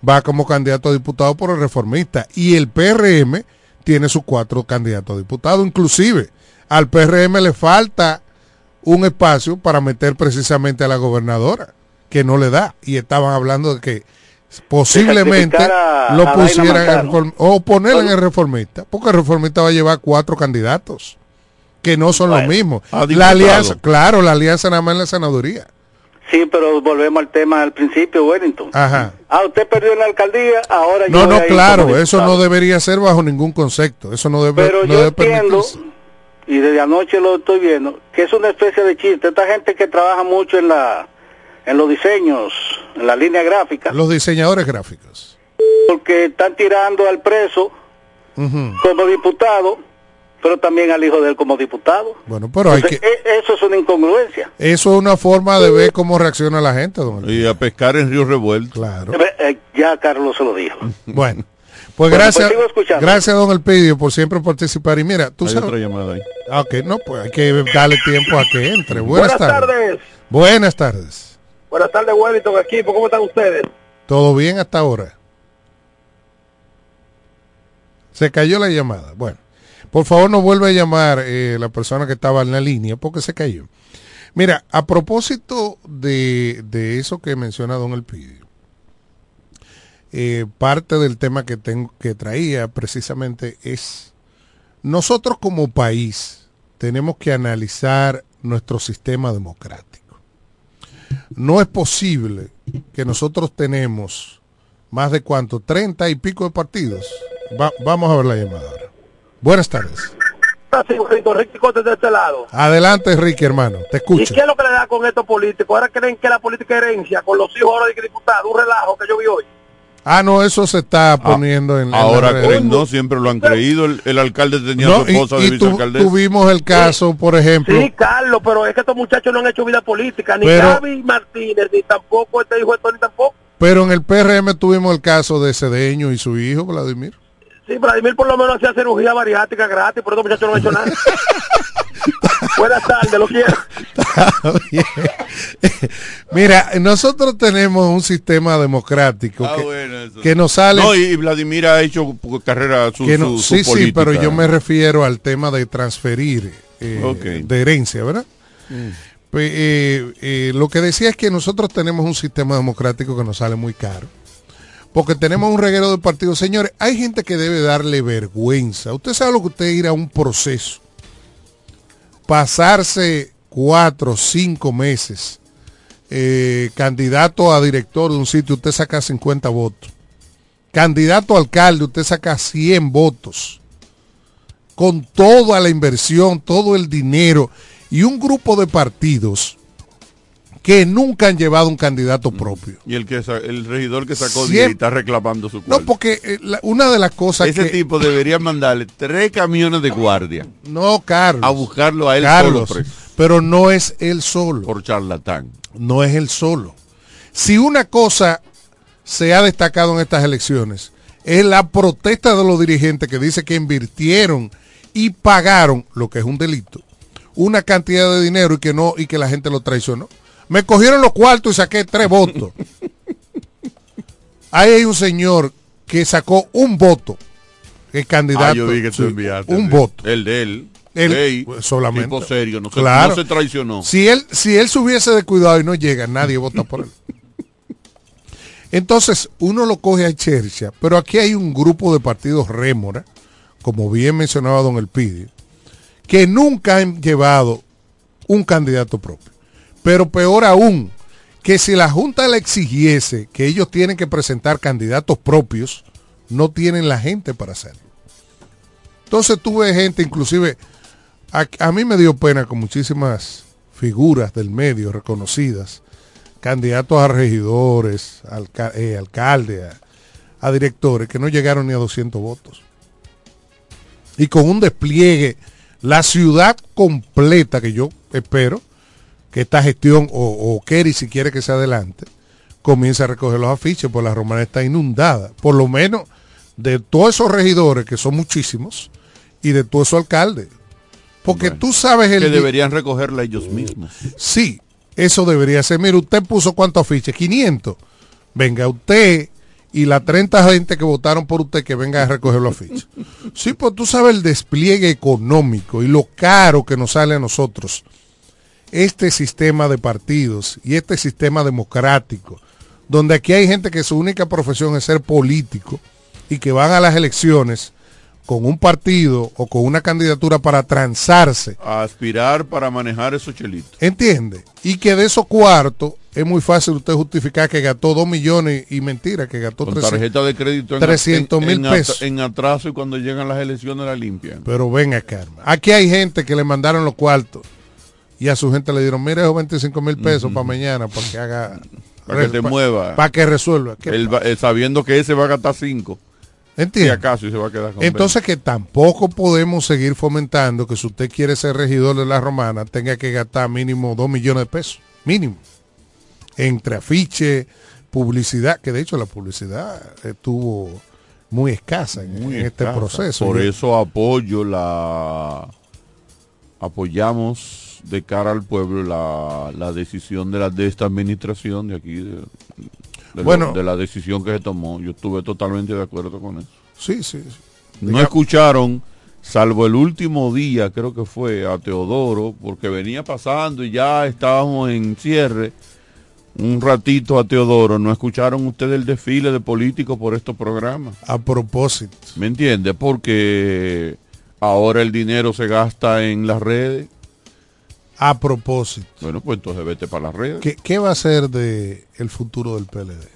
va como candidato a diputado por el reformista y el PRM tiene sus cuatro candidatos a diputado. Inclusive al PRM le falta un espacio para meter precisamente a la gobernadora, que no le da. Y estaban hablando de que posiblemente a- lo a pusieran en reform- o ponerlo en el reformista, porque el reformista va a llevar cuatro candidatos que no son Bueno, los mismos. La alianza, claro, la alianza nada más en la senaduría. Sí, pero volvemos al tema al principio, Wellington. Ajá. Ah, usted perdió en la alcaldía, ahora yo No, voy no, claro, eso no debería ser bajo ningún concepto. Eso no debe, Pero no yo debe entiendo, permitirse. Y desde anoche lo estoy viendo, que es una especie de chiste. Esta gente que trabaja mucho en la en los diseños, en la línea gráfica, Los diseñadores gráficos. porque están tirando al preso como diputado, pero también al hijo de él como diputado. Bueno, pero hay que, e- eso es una incongruencia. eso es una forma de ver cómo reacciona la gente, don. Y a pescar en Río Revuelto. Claro. Eh, ya Carlos se lo dijo. Bueno, Pues Bueno, gracias, gracias don Elpidio por siempre participar. Y mira, tú Hay sabes. otra llamada ahí. Ah, ok, no, pues hay que darle tiempo a que entre. Buenas, Buenas tardes. Buenas tardes. Buenas tardes, Wellington, equipo. ¿Cómo están ustedes? ¿Todo bien hasta ahora? Se cayó la llamada. Bueno, por favor no vuelva a llamar eh, la persona que estaba en la línea porque se cayó. Mira, a propósito de, de eso que menciona don Elpidio, eh, parte del tema que, tengo, que traía precisamente es, nosotros como país tenemos que analizar nuestro sistema democrático. No es posible que nosotros tenemos más de cuánto, 30 y pico de partidos. Va- vamos a ver la llamada ahora. Buenas tardes. Cortes de este lado. Adelante, Ricky, hermano. Te ¿Y escucho. qué es lo que le da con estos políticos? Ahora creen que la política herencia con los hijos ahora de diputados, un relajo que yo vi hoy. Ah, no, eso se está poniendo en, en Ahora redes. creen, no, siempre lo han creído. El, el alcalde tenía No, su esposa de y tu- vicealcaldesa. tuvimos el caso, por ejemplo, Sí, Carlos, pero es que estos muchachos no han hecho vida política, ni Pero- Gaby Martínez, ni tampoco este hijo de Tony tampoco. pero en el PRM tuvimos el caso de Cedeño y su hijo, Vladimir. Sí, Vladimir por lo menos hacía cirugía bariátrica gratis, pero estos muchachos no han hecho nada. Buenas tardes, lo quiero. Mira, nosotros tenemos un sistema democrático Ah, que, bueno, eso. que nos sale... No, y, Vladimir ha hecho carrera su, que no- su- su sí, sí, pero yo me refiero al tema de transferir eh, de herencia, ¿verdad? Pues, eh, eh, lo que decía es que nosotros tenemos un sistema democrático que nos sale muy caro. Porque tenemos un reguero de partidos. Señores, hay gente que debe darle vergüenza. Usted sabe lo que usted ir a un proceso. Pasarse cuatro, cinco meses. eh, candidato a director de un sitio, usted saca 50 votos. Candidato a alcalde, usted saca 100 votos. Con toda la inversión, todo el dinero y un grupo de partidos que nunca han llevado un candidato propio. Y el que el regidor que sacó Siempre- 10 está reclamando su No, cuarto. porque eh, la- una de las cosas Ese que... tipo debería mandarle tres camiones de guardia No, Carlos. a buscarlo a él Carlos, solo preso, pero no es él solo. por charlatán. no es él solo. Si una cosa se ha destacado en estas elecciones es la protesta de los dirigentes que dice que invirtieron y pagaron, lo que es un delito, una cantidad de dinero y que no y que la gente lo traicionó. Me cogieron los cuartos y saqué tres votos. Ahí hay un señor que sacó un voto, que es candidato. Ah, yo vi que tú sí, enviaste. un voto. El de él. Él, Ey, pues, solamente. Tipo serio, no se, Claro. no se traicionó. Si él, si él se hubiese descuidado y no llega, nadie vota por él. Entonces, uno lo coge a chercha, pero aquí hay un grupo de partidos rémora, como bien mencionaba don Elpidio, que nunca han llevado un candidato propio. Pero peor aún, que si la Junta le exigiese que ellos tienen que presentar candidatos propios, no tienen la gente para hacerlo. Entonces tuve gente, inclusive, a, mí me dio pena con muchísimas figuras del medio reconocidas, candidatos a regidores, alca- eh, alcaldes, a, a directores, que no llegaron ni a 200 votos. Y con un despliegue, la ciudad completa, que yo espero que esta gestión, o, o Kerry si quiere que se adelante, comience a recoger los afiches, pues la romana está inundada, por lo menos de todos esos regidores, que son muchísimos, y de todos esos alcaldes. Porque tú sabes el... Que deberían recogerla ellos mismos. Sí, eso debería ser. Mire, usted puso cuántos afiches, 500. Venga, usted y la 30 gente que votaron por usted que venga a recoger los afiches. Sí, pues tú sabes el despliegue económico y lo caro que nos sale a nosotros este sistema de partidos y este sistema democrático, donde aquí hay gente que su única profesión es ser político y que van a las elecciones con un partido o con una candidatura para transarse A aspirar para manejar esos chelitos. ¿Entiende? Y que de esos cuartos es muy fácil usted justificar que gastó 2 millones y mentira, que gastó Con 300 tarjeta de crédito en, 300 en- mil pesos. En atraso y cuando llegan las elecciones la limpian. Pero venga, Carmen. Aquí hay gente que le mandaron los cuartos y a su gente le dieron, mire, esos 25 mil pesos para mañana, para que haga... Para que te mueva. Para que resuelva. ¿Qué Él va- eh, sabiendo que ese va a gastar cinco. ¿Entiende? Si acaso y se va a quedar con Entonces que tampoco podemos seguir fomentando que si usted quiere ser regidor de la romana tenga que gastar mínimo 2 millones de pesos. Mínimo. Entre afiche, publicidad, que de hecho la publicidad estuvo muy escasa en, Muy en este proceso. Por Yo- eso apoyo la apoyamos de cara al pueblo la, la decisión de la de esta administración de aquí de, de lo- Bueno. de la decisión que se tomó. Yo estuve totalmente de acuerdo con eso. Sí, sí. sí. No escucharon, salvo el último día, creo que fue a Teodoro, porque venía pasando y ya estábamos en cierre. Un ratito a Teodoro, no escucharon ustedes el desfile de políticos por estos programas. A propósito. ¿Me entiende? Porque ahora el dinero se gasta en las redes. A propósito. Bueno, pues entonces vete para las redes. ¿Qué, qué va a ser de el futuro del PLD?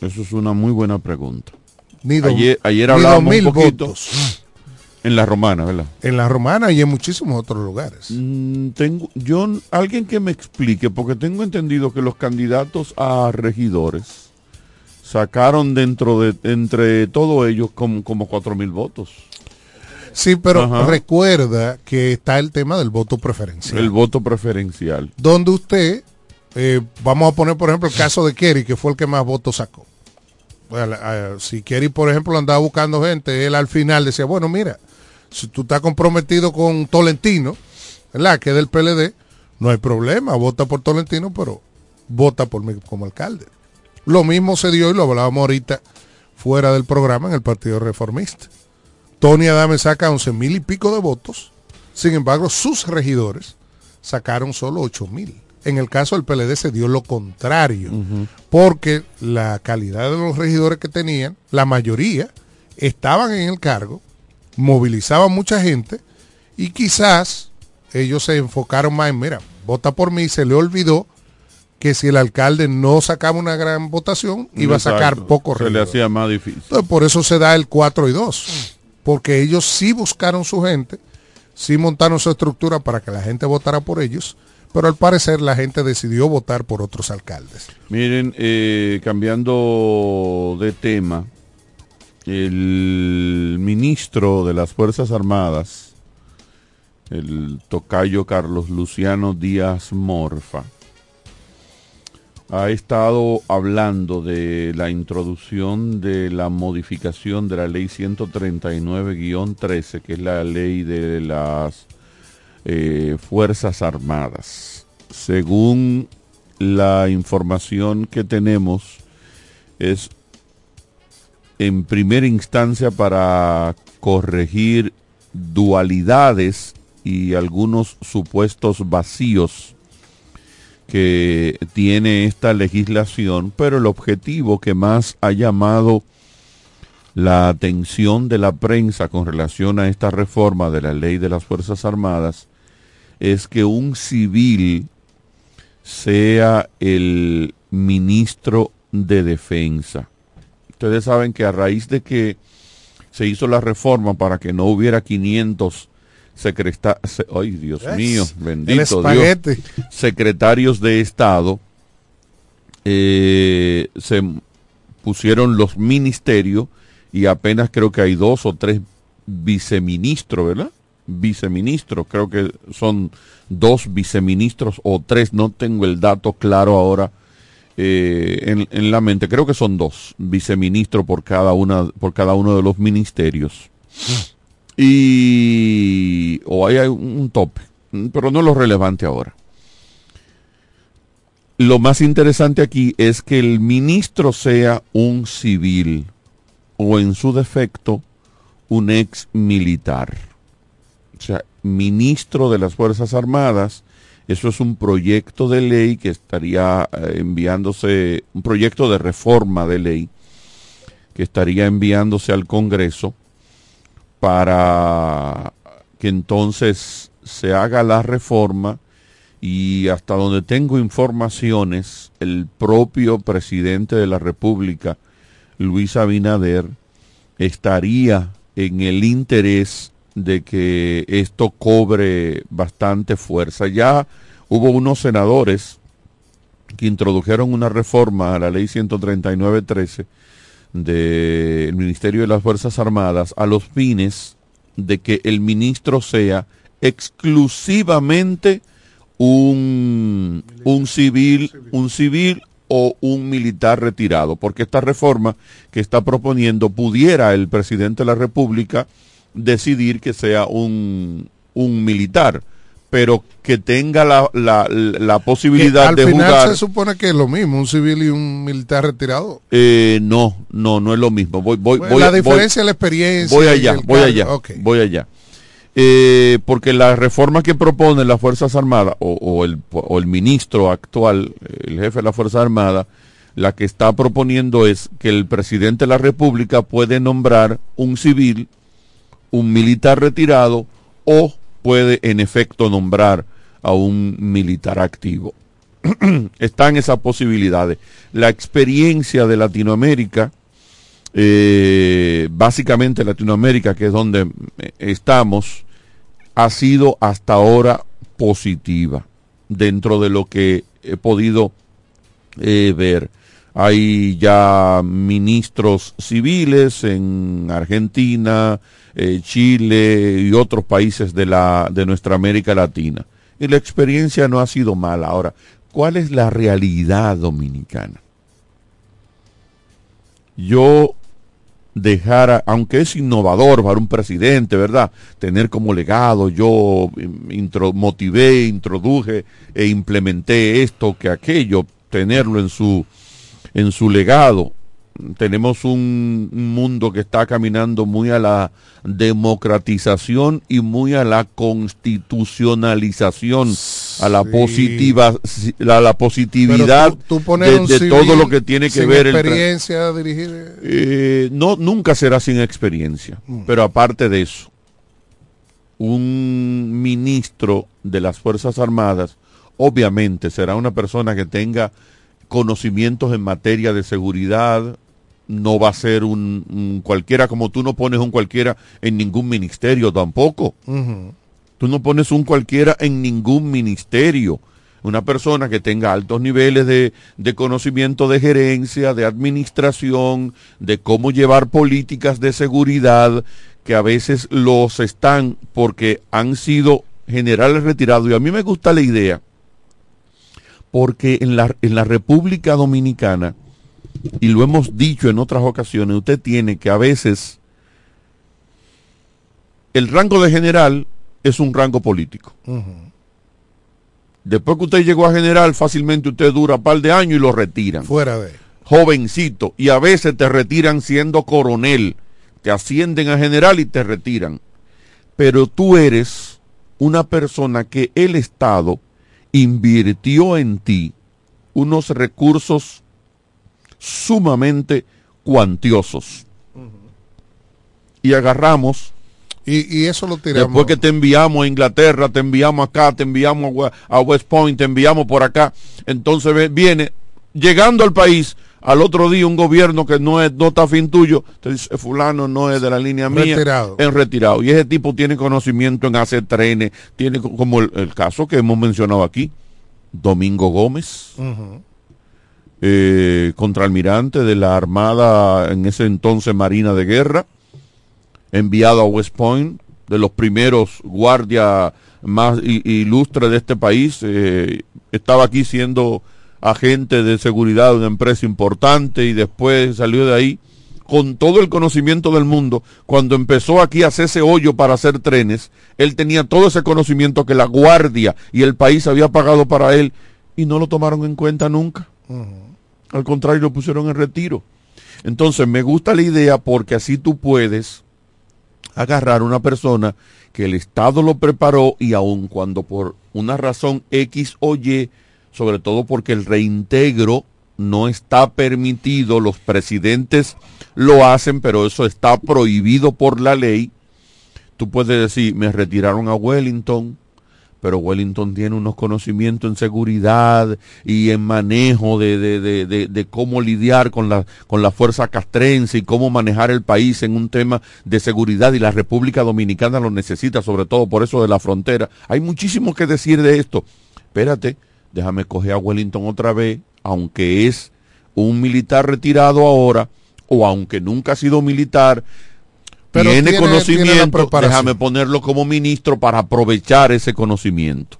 Eso es una muy buena pregunta. Ni dos- ayer ayer hablábamos mil un poquito votos. en la romana, ¿verdad? En la romana y en muchísimos otros lugares. Mm, tengo yo alguien que me explique porque tengo entendido que los candidatos a regidores sacaron dentro de entre todos ellos como como cuatro mil votos. Sí, pero Ajá. recuerda que está el tema del voto preferencial. El voto preferencial. donde usted, eh, vamos a poner por ejemplo el caso de Kerry, que fue el que más votos sacó. Bueno, si Kerry, por ejemplo, andaba buscando gente, él al final decía, bueno, mira, si tú estás comprometido con Tolentino, ¿verdad? Que es del PLD, no hay problema, vota por Tolentino, pero vota por mí como alcalde. Lo mismo se dio, y lo hablábamos ahorita fuera del programa, en el Partido Reformista. Tony Adame saca once mil y pico de votos, sin embargo, sus regidores sacaron solo 8 mil. En el caso del PLD se dio lo contrario, porque la calidad de los regidores que tenían, la mayoría estaban en el cargo, movilizaban mucha gente y quizás ellos se enfocaron más en, mira, vota por mí, se le olvidó que si el alcalde no sacaba una gran votación, iba a sacar pocos Se le hacía más difícil. Entonces, por eso se da el 4 y 2. Porque ellos sí buscaron su gente, sí montaron su estructura para que la gente votara por ellos, pero al parecer la gente decidió votar por otros alcaldes. Miren, eh, cambiando de tema, el ministro de las Fuerzas Armadas, el tocayo Carlos Luciano Díaz Morfa, ha estado hablando de la introducción de la modificación de la ley 139-13, que es la ley de las eh, Fuerzas Armadas. Según la información que tenemos, es en primera instancia para corregir dualidades y algunos supuestos vacíos que tiene esta legislación, pero el objetivo que más ha llamado la atención de la prensa con relación a esta reforma de la ley de las Fuerzas Armadas es que un civil sea el ministro de defensa. Ustedes saben que a raíz de que se hizo la reforma para que no hubiera 500 secretarios, ay Dios Es mío, bendito Dios, secretarios de Estado, eh, se pusieron los ministerios y apenas creo que hay dos o tres viceministros, ¿verdad? Viceministros, creo que son dos viceministros o tres, no tengo el dato claro ahora eh, en, en la mente, creo que son dos viceministros por cada una, por cada uno de los ministerios. Y o hay un tope, pero no lo relevante ahora. Lo más interesante aquí es que el ministro sea un civil o en su defecto un ex militar. O sea, ministro de las Fuerzas Armadas, eso es un proyecto de ley que estaría eh, enviándose, un proyecto de reforma de ley que estaría enviándose al Congreso para que entonces se haga la reforma y hasta donde tengo informaciones, el propio presidente de la República, Luis Abinader, estaría en el interés de que esto cobre bastante fuerza. Ya hubo unos senadores que introdujeron una reforma a la ley 139.13 del Ministerio de las Fuerzas Armadas a los fines de que el ministro sea exclusivamente un, un civil, un civil o un militar retirado, porque esta reforma que está proponiendo pudiera el presidente de la República decidir que sea un, un militar, pero que tenga la, la, la posibilidad de final jugar. se supone que es lo mismo, un civil y un militar retirado. Eh, no, no, no es lo mismo. Voy, voy, Bueno, voy, la voy- diferencia es la experiencia. Voy allá, voy allá, voy allá. Eh, porque la reforma que proponen las Fuerzas Armadas o, o el, o el ministro actual, el jefe de la Fuerza Armada, la que está proponiendo es que el presidente de la República puede nombrar un civil, un militar retirado o puede en efecto nombrar a un militar activo. Están esas posibilidades. La experiencia de Latinoamérica, eh, básicamente Latinoamérica, que es donde eh, estamos, ha sido hasta ahora positiva dentro de lo que he podido eh, ver. Hay ya ministros civiles en Argentina, eh, Chile y otros países de, la, de nuestra América Latina. Y la experiencia no ha sido mala. Ahora, ¿cuál es la realidad dominicana? Yo dejara, aunque es innovador para un presidente, ¿verdad? Tener como legado, yo mm, intro- motivé, introduje e implementé esto que aquello, tenerlo en su, en su legado. Tenemos un, un mundo que está caminando muy a la democratización y muy a la constitucionalización, a la positiva, a la positividad tú, tú de, todo lo que tiene que sin ver el experiencia a dirigir. eh, no, nunca será sin experiencia. Mm. Pero aparte de eso, un ministro de las Fuerzas Armadas, obviamente será una persona que tenga conocimientos en materia de seguridad, no va a ser un, un cualquiera, como tú no pones un cualquiera en ningún ministerio tampoco. Tú no pones un cualquiera en ningún ministerio. Una persona que tenga altos niveles de, de conocimiento de gerencia, de administración, de cómo llevar políticas de seguridad, que a veces los están porque han sido generales retirados. Y a mí me gusta la idea, porque en la, en la República Dominicana, y lo hemos dicho en otras ocasiones, usted tiene que a veces el rango de general es un rango político. Después que usted llegó a general, fácilmente usted dura un par de años y lo retiran. Fuera de. Jovencito. Y a veces te retiran siendo coronel. Te ascienden a general y te retiran. Pero tú eres una persona que el Estado invirtió en ti unos recursos sumamente cuantiosos. Y agarramos Y, y eso lo tiramos. Después que te enviamos a Inglaterra, te enviamos acá, te enviamos a We- a West Point, te enviamos por acá. Entonces viene, llegando al país, al otro día un gobierno que no, es, no está a fin tuyo, te dice, fulano no es de la línea mía. Retirado. En retirado. Y ese tipo tiene conocimiento en hacer trenes, tiene co- como el, el caso que hemos mencionado aquí, Domingo Gómez, eh, contraalmirante de la Armada, en ese entonces Marina de Guerra, enviado a West Point, de los primeros guardias más ilustres de este país. eh, estaba aquí siendo agente de seguridad de una empresa importante y después salió de ahí con todo el conocimiento del mundo. Cuando empezó aquí a hacerse hoyo para hacer trenes, él tenía todo ese conocimiento que la guardia y el país había pagado para él y no lo tomaron en cuenta nunca. Al contrario, lo pusieron en retiro. Entonces, me gusta la idea porque así tú puedes agarrar una persona que el Estado lo preparó y aun cuando por una razón X o Y, sobre todo porque el reintegro no está permitido, los presidentes lo hacen, pero eso está prohibido por la ley. Tú puedes decir, me retiraron a Wellington, pero Wellington tiene unos conocimientos en seguridad y en manejo de, de- de- de- cómo lidiar con la, con la fuerza castrense y cómo manejar el país en un tema de seguridad y la República Dominicana lo necesita, sobre todo por eso de la frontera. Hay muchísimo que decir de esto. Espérate, déjame coger a Wellington otra vez, aunque es un militar retirado ahora, o aunque nunca ha sido militar, Pero tiene, conocimiento, déjame ponerlo como ministro para aprovechar ese conocimiento.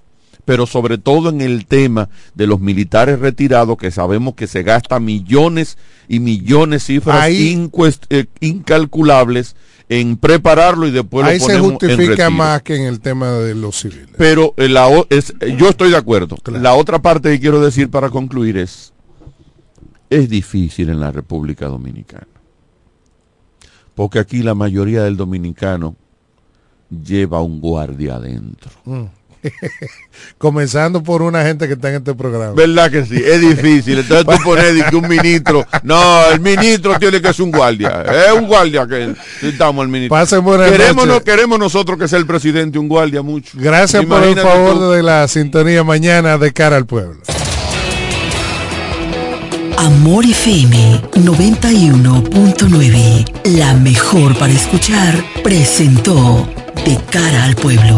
Pero sobre todo en el tema de los militares retirados, que sabemos que se gasta millones y millones, cifras Ahí- eh, incalculables en prepararlo y después Ahí lo se ponemos en justifica retiro. más que en el tema de los civiles. Pero eh, la es, eh, yo estoy de acuerdo. La otra parte que quiero decir para concluir es, es difícil en la República Dominicana. Porque aquí la mayoría del dominicano lleva un guardia adentro. Mm. Comenzando por una gente que está en este programa. ¿Verdad que sí? Es difícil. Entonces tú pones que un ministro. No, el ministro tiene que ser un guardia. Es un guardia que necesitamos el ministro. Pasen buenas queremos, noches. no, queremos nosotros que sea el presidente un guardia mucho. Gracias por el favor tú. de la sintonía mañana de cara al pueblo. Amor FM 91.9, la mejor para escuchar, presentó De cara al pueblo.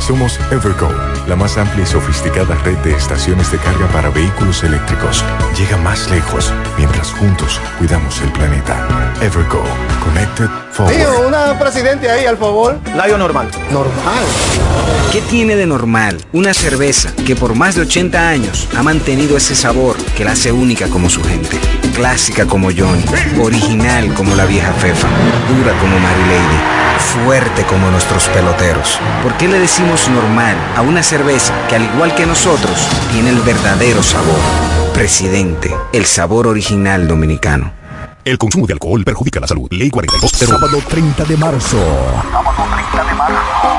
Somos Evergo, la más amplia y sofisticada red de estaciones de carga para vehículos eléctricos. Llega más lejos mientras juntos cuidamos el planeta. Evergo, Connected Forward. Tío, una presidente ahí, al favor. Layo normal. Normal. ¿Qué tiene de normal una cerveza que por más de 80 años ha mantenido ese sabor que la hace única como su gente? Clásica como Johnny, original como la vieja Fefa, dura como Mary Lady, fuerte como nuestros peloteros. ¿Por qué le decimos normal a una cerveza que al igual que nosotros tiene el verdadero sabor? Presidente, el sabor original dominicano. El consumo de alcohol perjudica la salud. Ley 42. Sábado 30 de marzo.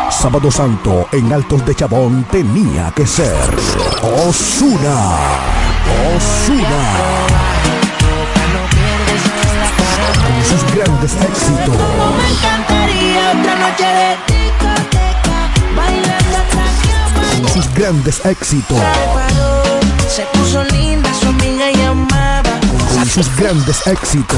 Sábado Santo en Altos de Chabón tenía que ser Osuna. Osuna. Con sus grandes éxitos. Sus grandes éxitos. Se puso linda su amiga llamada. Con sus grandes éxitos.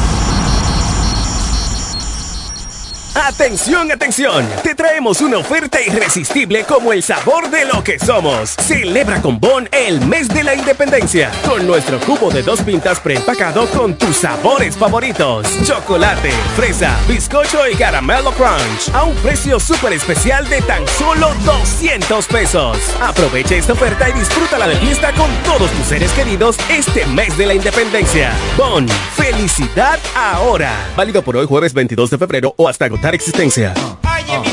Atención, atención. Te traemos una oferta irresistible como el sabor de lo que somos. Celebra con Bon el mes de la independencia con nuestro cubo de dos pintas preempacado con tus sabores favoritos. Chocolate, fresa, bizcocho y caramelo crunch a un precio súper especial de tan solo 200 pesos. Aprovecha esta oferta y disfrútala de fiesta con todos tus seres queridos este mes de la independencia. Bon, felicidad ahora. Válido por hoy jueves 22 de febrero o hasta agotar existencia. Oye, mi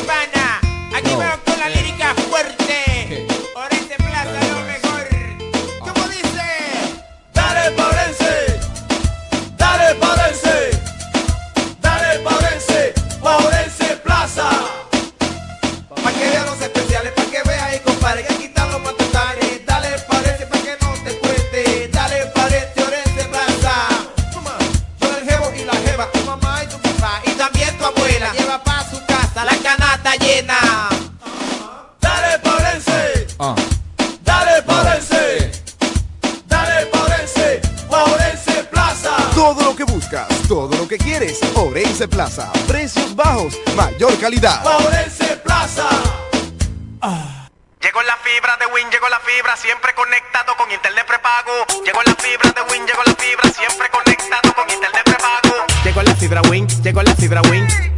Paurense, dale Paurense, dale Paurense, Paurense Plaza. Todo lo que buscas, todo lo que quieres. Orense Plaza. Precios bajos, mayor calidad. Paurense Plaza. Llegó la fibra de Win, llegó la fibra, siempre conectado con internet prepago. Llegó la fibra de Win, llegó la fibra, siempre conectado con internet prepago. Llegó la fibra Win, llegó la fibra Win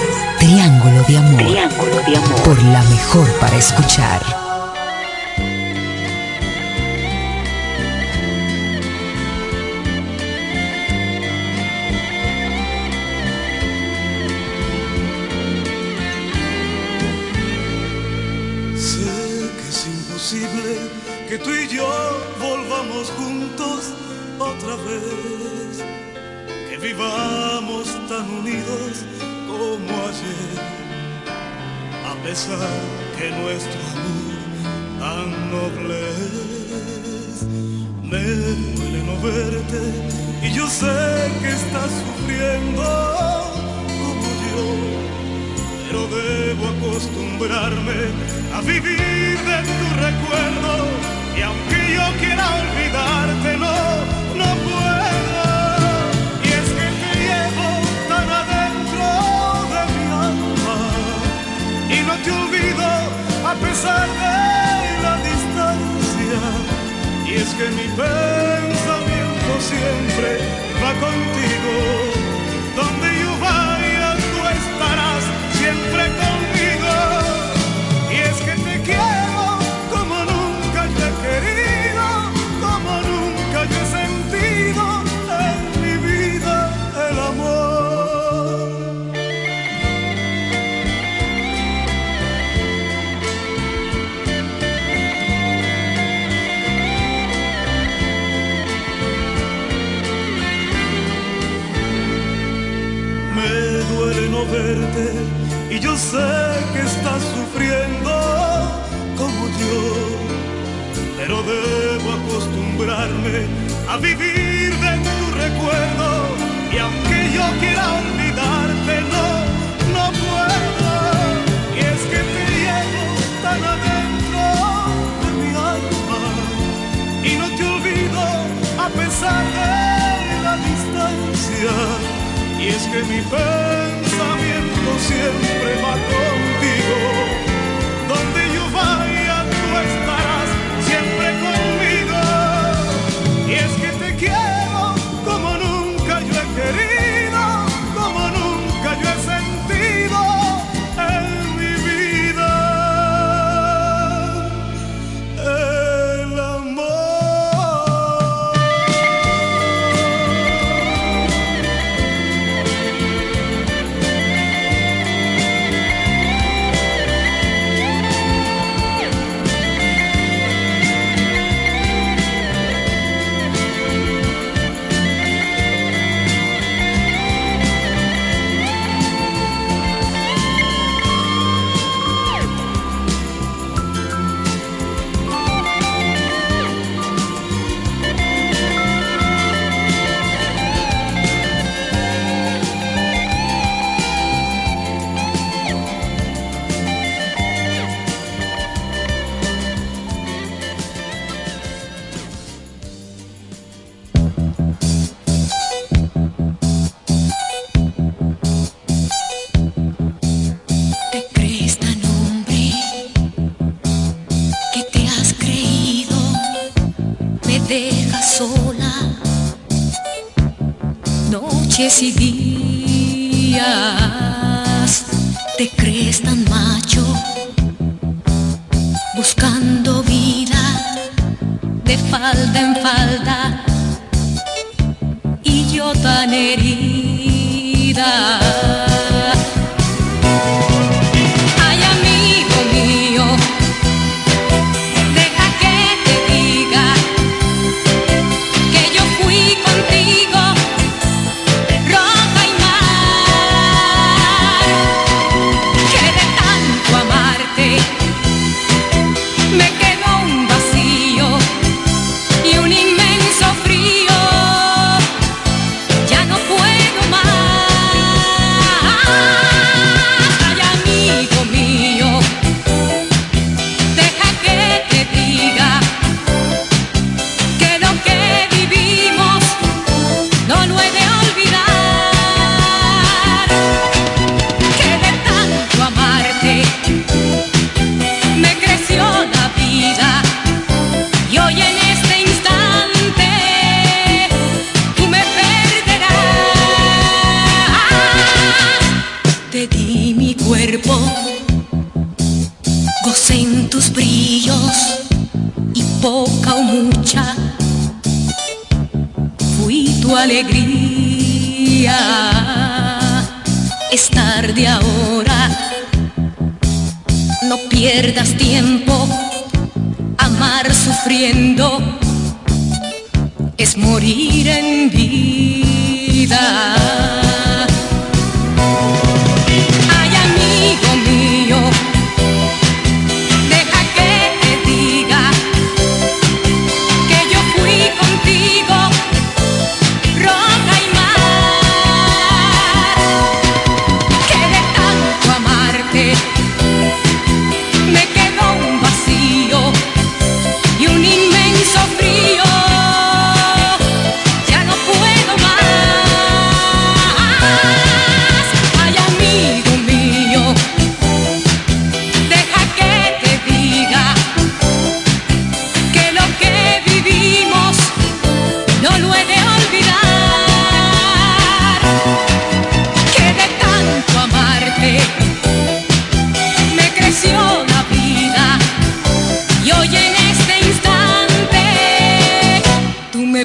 Triángulo de Amor. Triángulo de Amor. Por la mejor para escuchar. Sé que es imposible que tú y yo volvamos juntos otra vez, que vivamos tan unidos como ayer, a pesar que nuestro amor tan noble es. Me duele no verte y yo sé que estás sufriendo como yo, pero debo acostumbrarme a vivir de tu recuerdo y aunque yo quiera olvidarte no, Y es que mi pensamiento siempre va contigo. Sé que estás sufriendo como yo, pero debo acostumbrarme a vivir de tu recuerdo y aunque yo quiera olvidarte no, no puedo. Y es que te llevo tan adentro de mi alma y no te olvido a pesar de la distancia. Y es que mi pensamiento siempre va decidí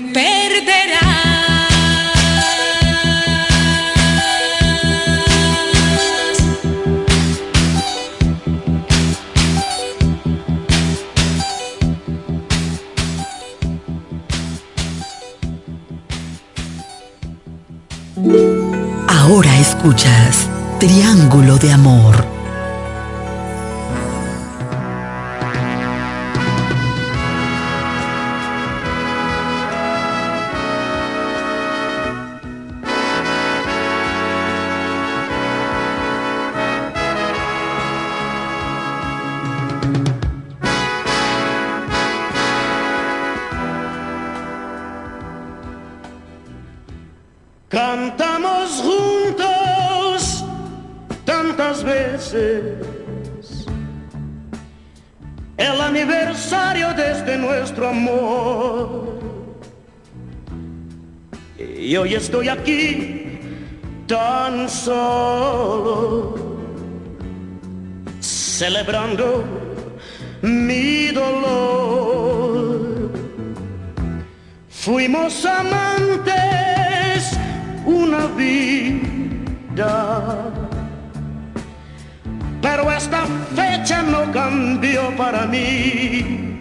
me perderás. Ahora escuchas Triángulo de Amor. celebrando mi dolor. Fuimos amantes una vida, pero esta fecha no cambió para mí.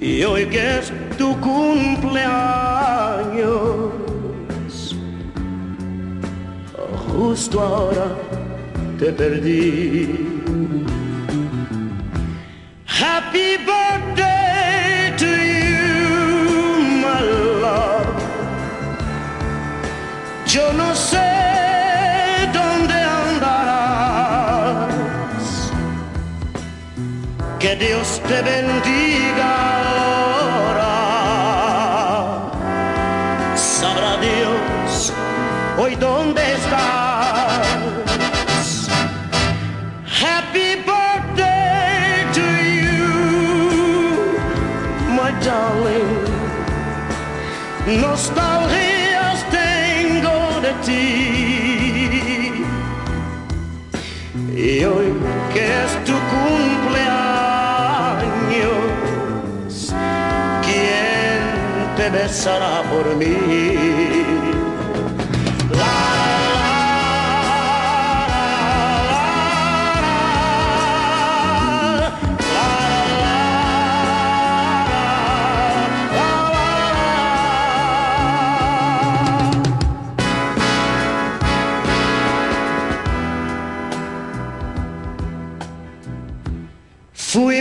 Y hoy que es tu cumpleaños, justo ahora te perdí. Happy birthday to you, my love. Yo no sé dónde andarás. Que Dios te bendiga. Sabrá Dios. Hoy dónde está nostalgias tengo de ti. Y hoy que es tu cumpleaños, ¿quién te besará por mí?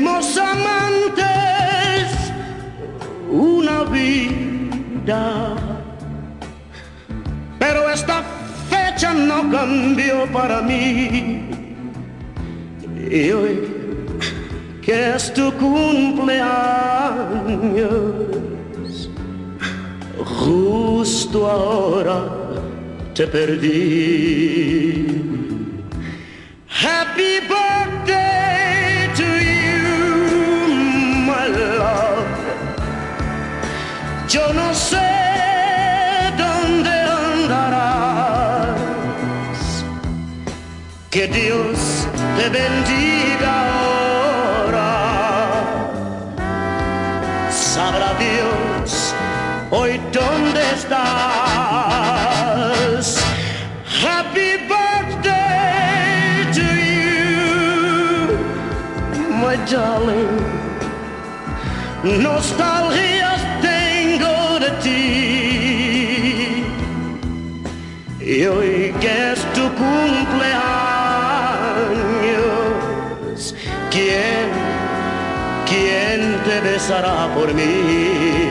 Fuimos amantes una vida, pero esta fecha no cambió para mí. Y hoy que es tu cumpleaños, justo ahora te perdí. Happy birthday Yo no sé dónde andarás. Que Dios te bendiga ahora. Sabrá Dios hoy dónde estás. Happy birthday to you, my darling. De ti. Y hoy que es tu cumpleaños, ¿quién, quién te besará por mí?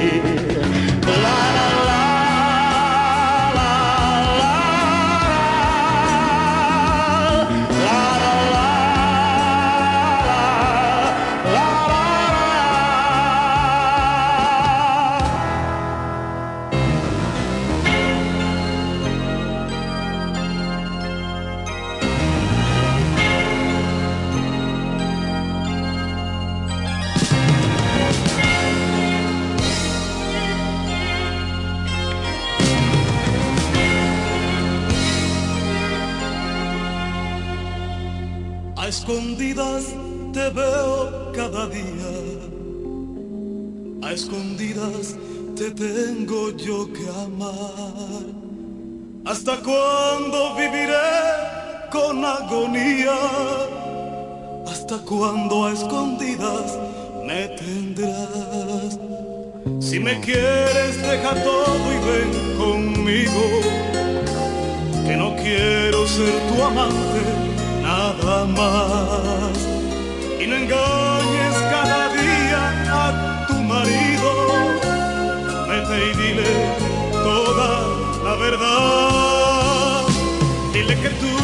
Te tengo yo que amar. ¿Hasta cuándo viviré con agonía? ¿Hasta cuándo a escondidas me tendrás? Si me quieres, deja todo y ven conmigo. Que no quiero ser tu amante nada más. Y no Y dile toda la verdad. Dile que tú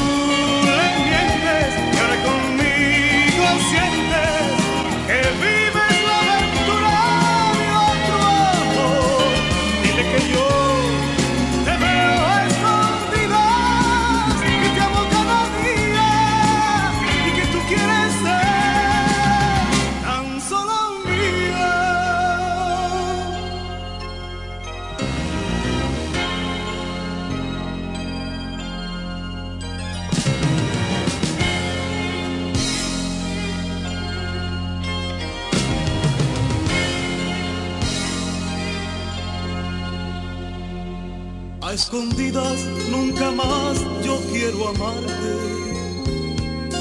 escondidas nunca más yo quiero amarte.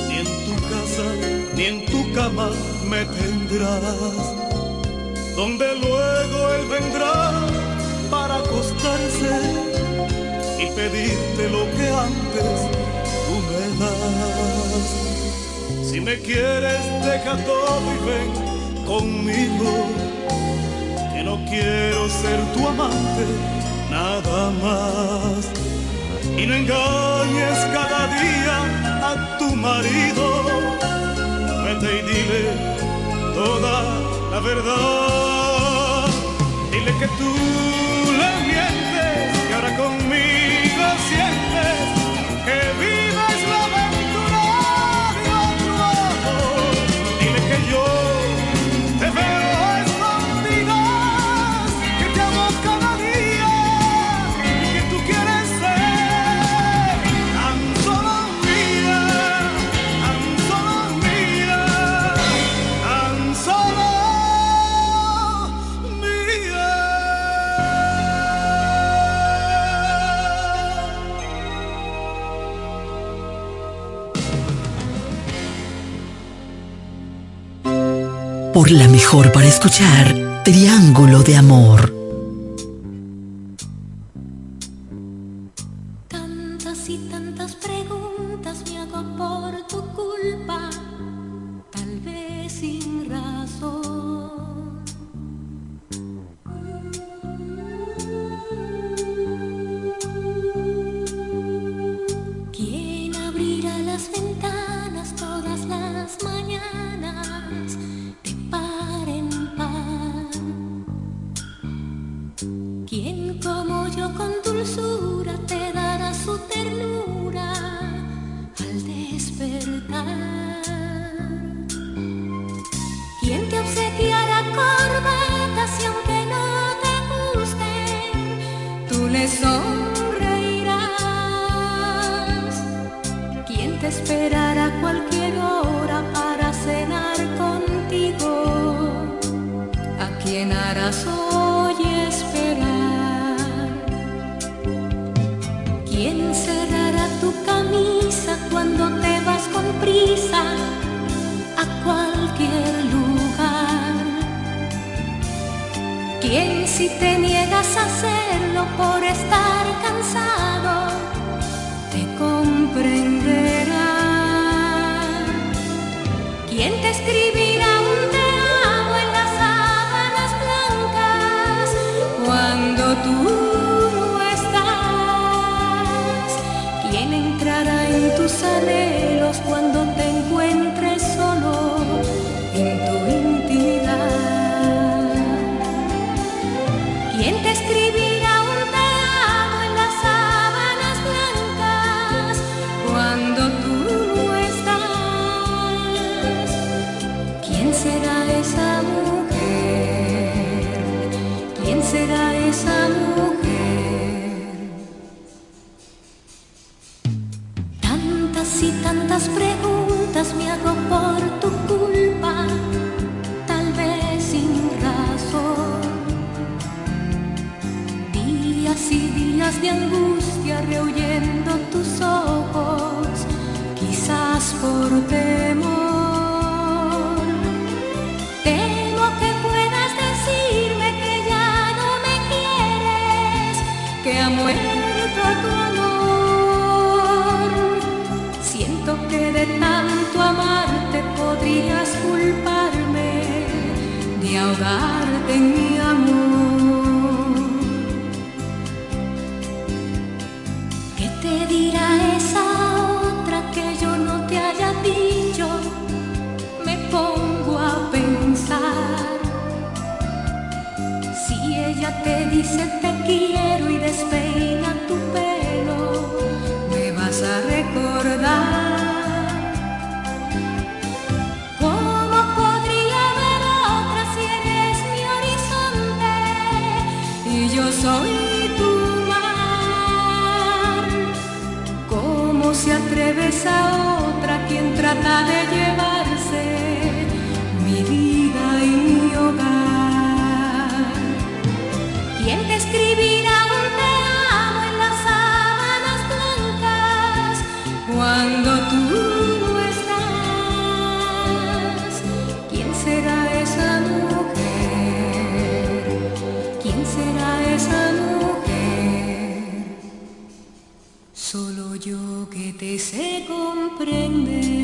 Ni en tu casa ni en tu cama me tendrás. Donde luego él vendrá para acostarse y pedirte lo que antes tú me das. Si me quieres, deja todo y ven conmigo. Que no quiero ser tu amante nada más. Y no engañes cada día a tu marido. Vete y dile toda la verdad. Dile que tú la mejor para escuchar Triángulo de Amor. si te niegas a hacerlo por estar cansado, te comprenderá. ¿Quién te escribirá? lugar. se atreves a otra quien trata de llegar. Te se comprende.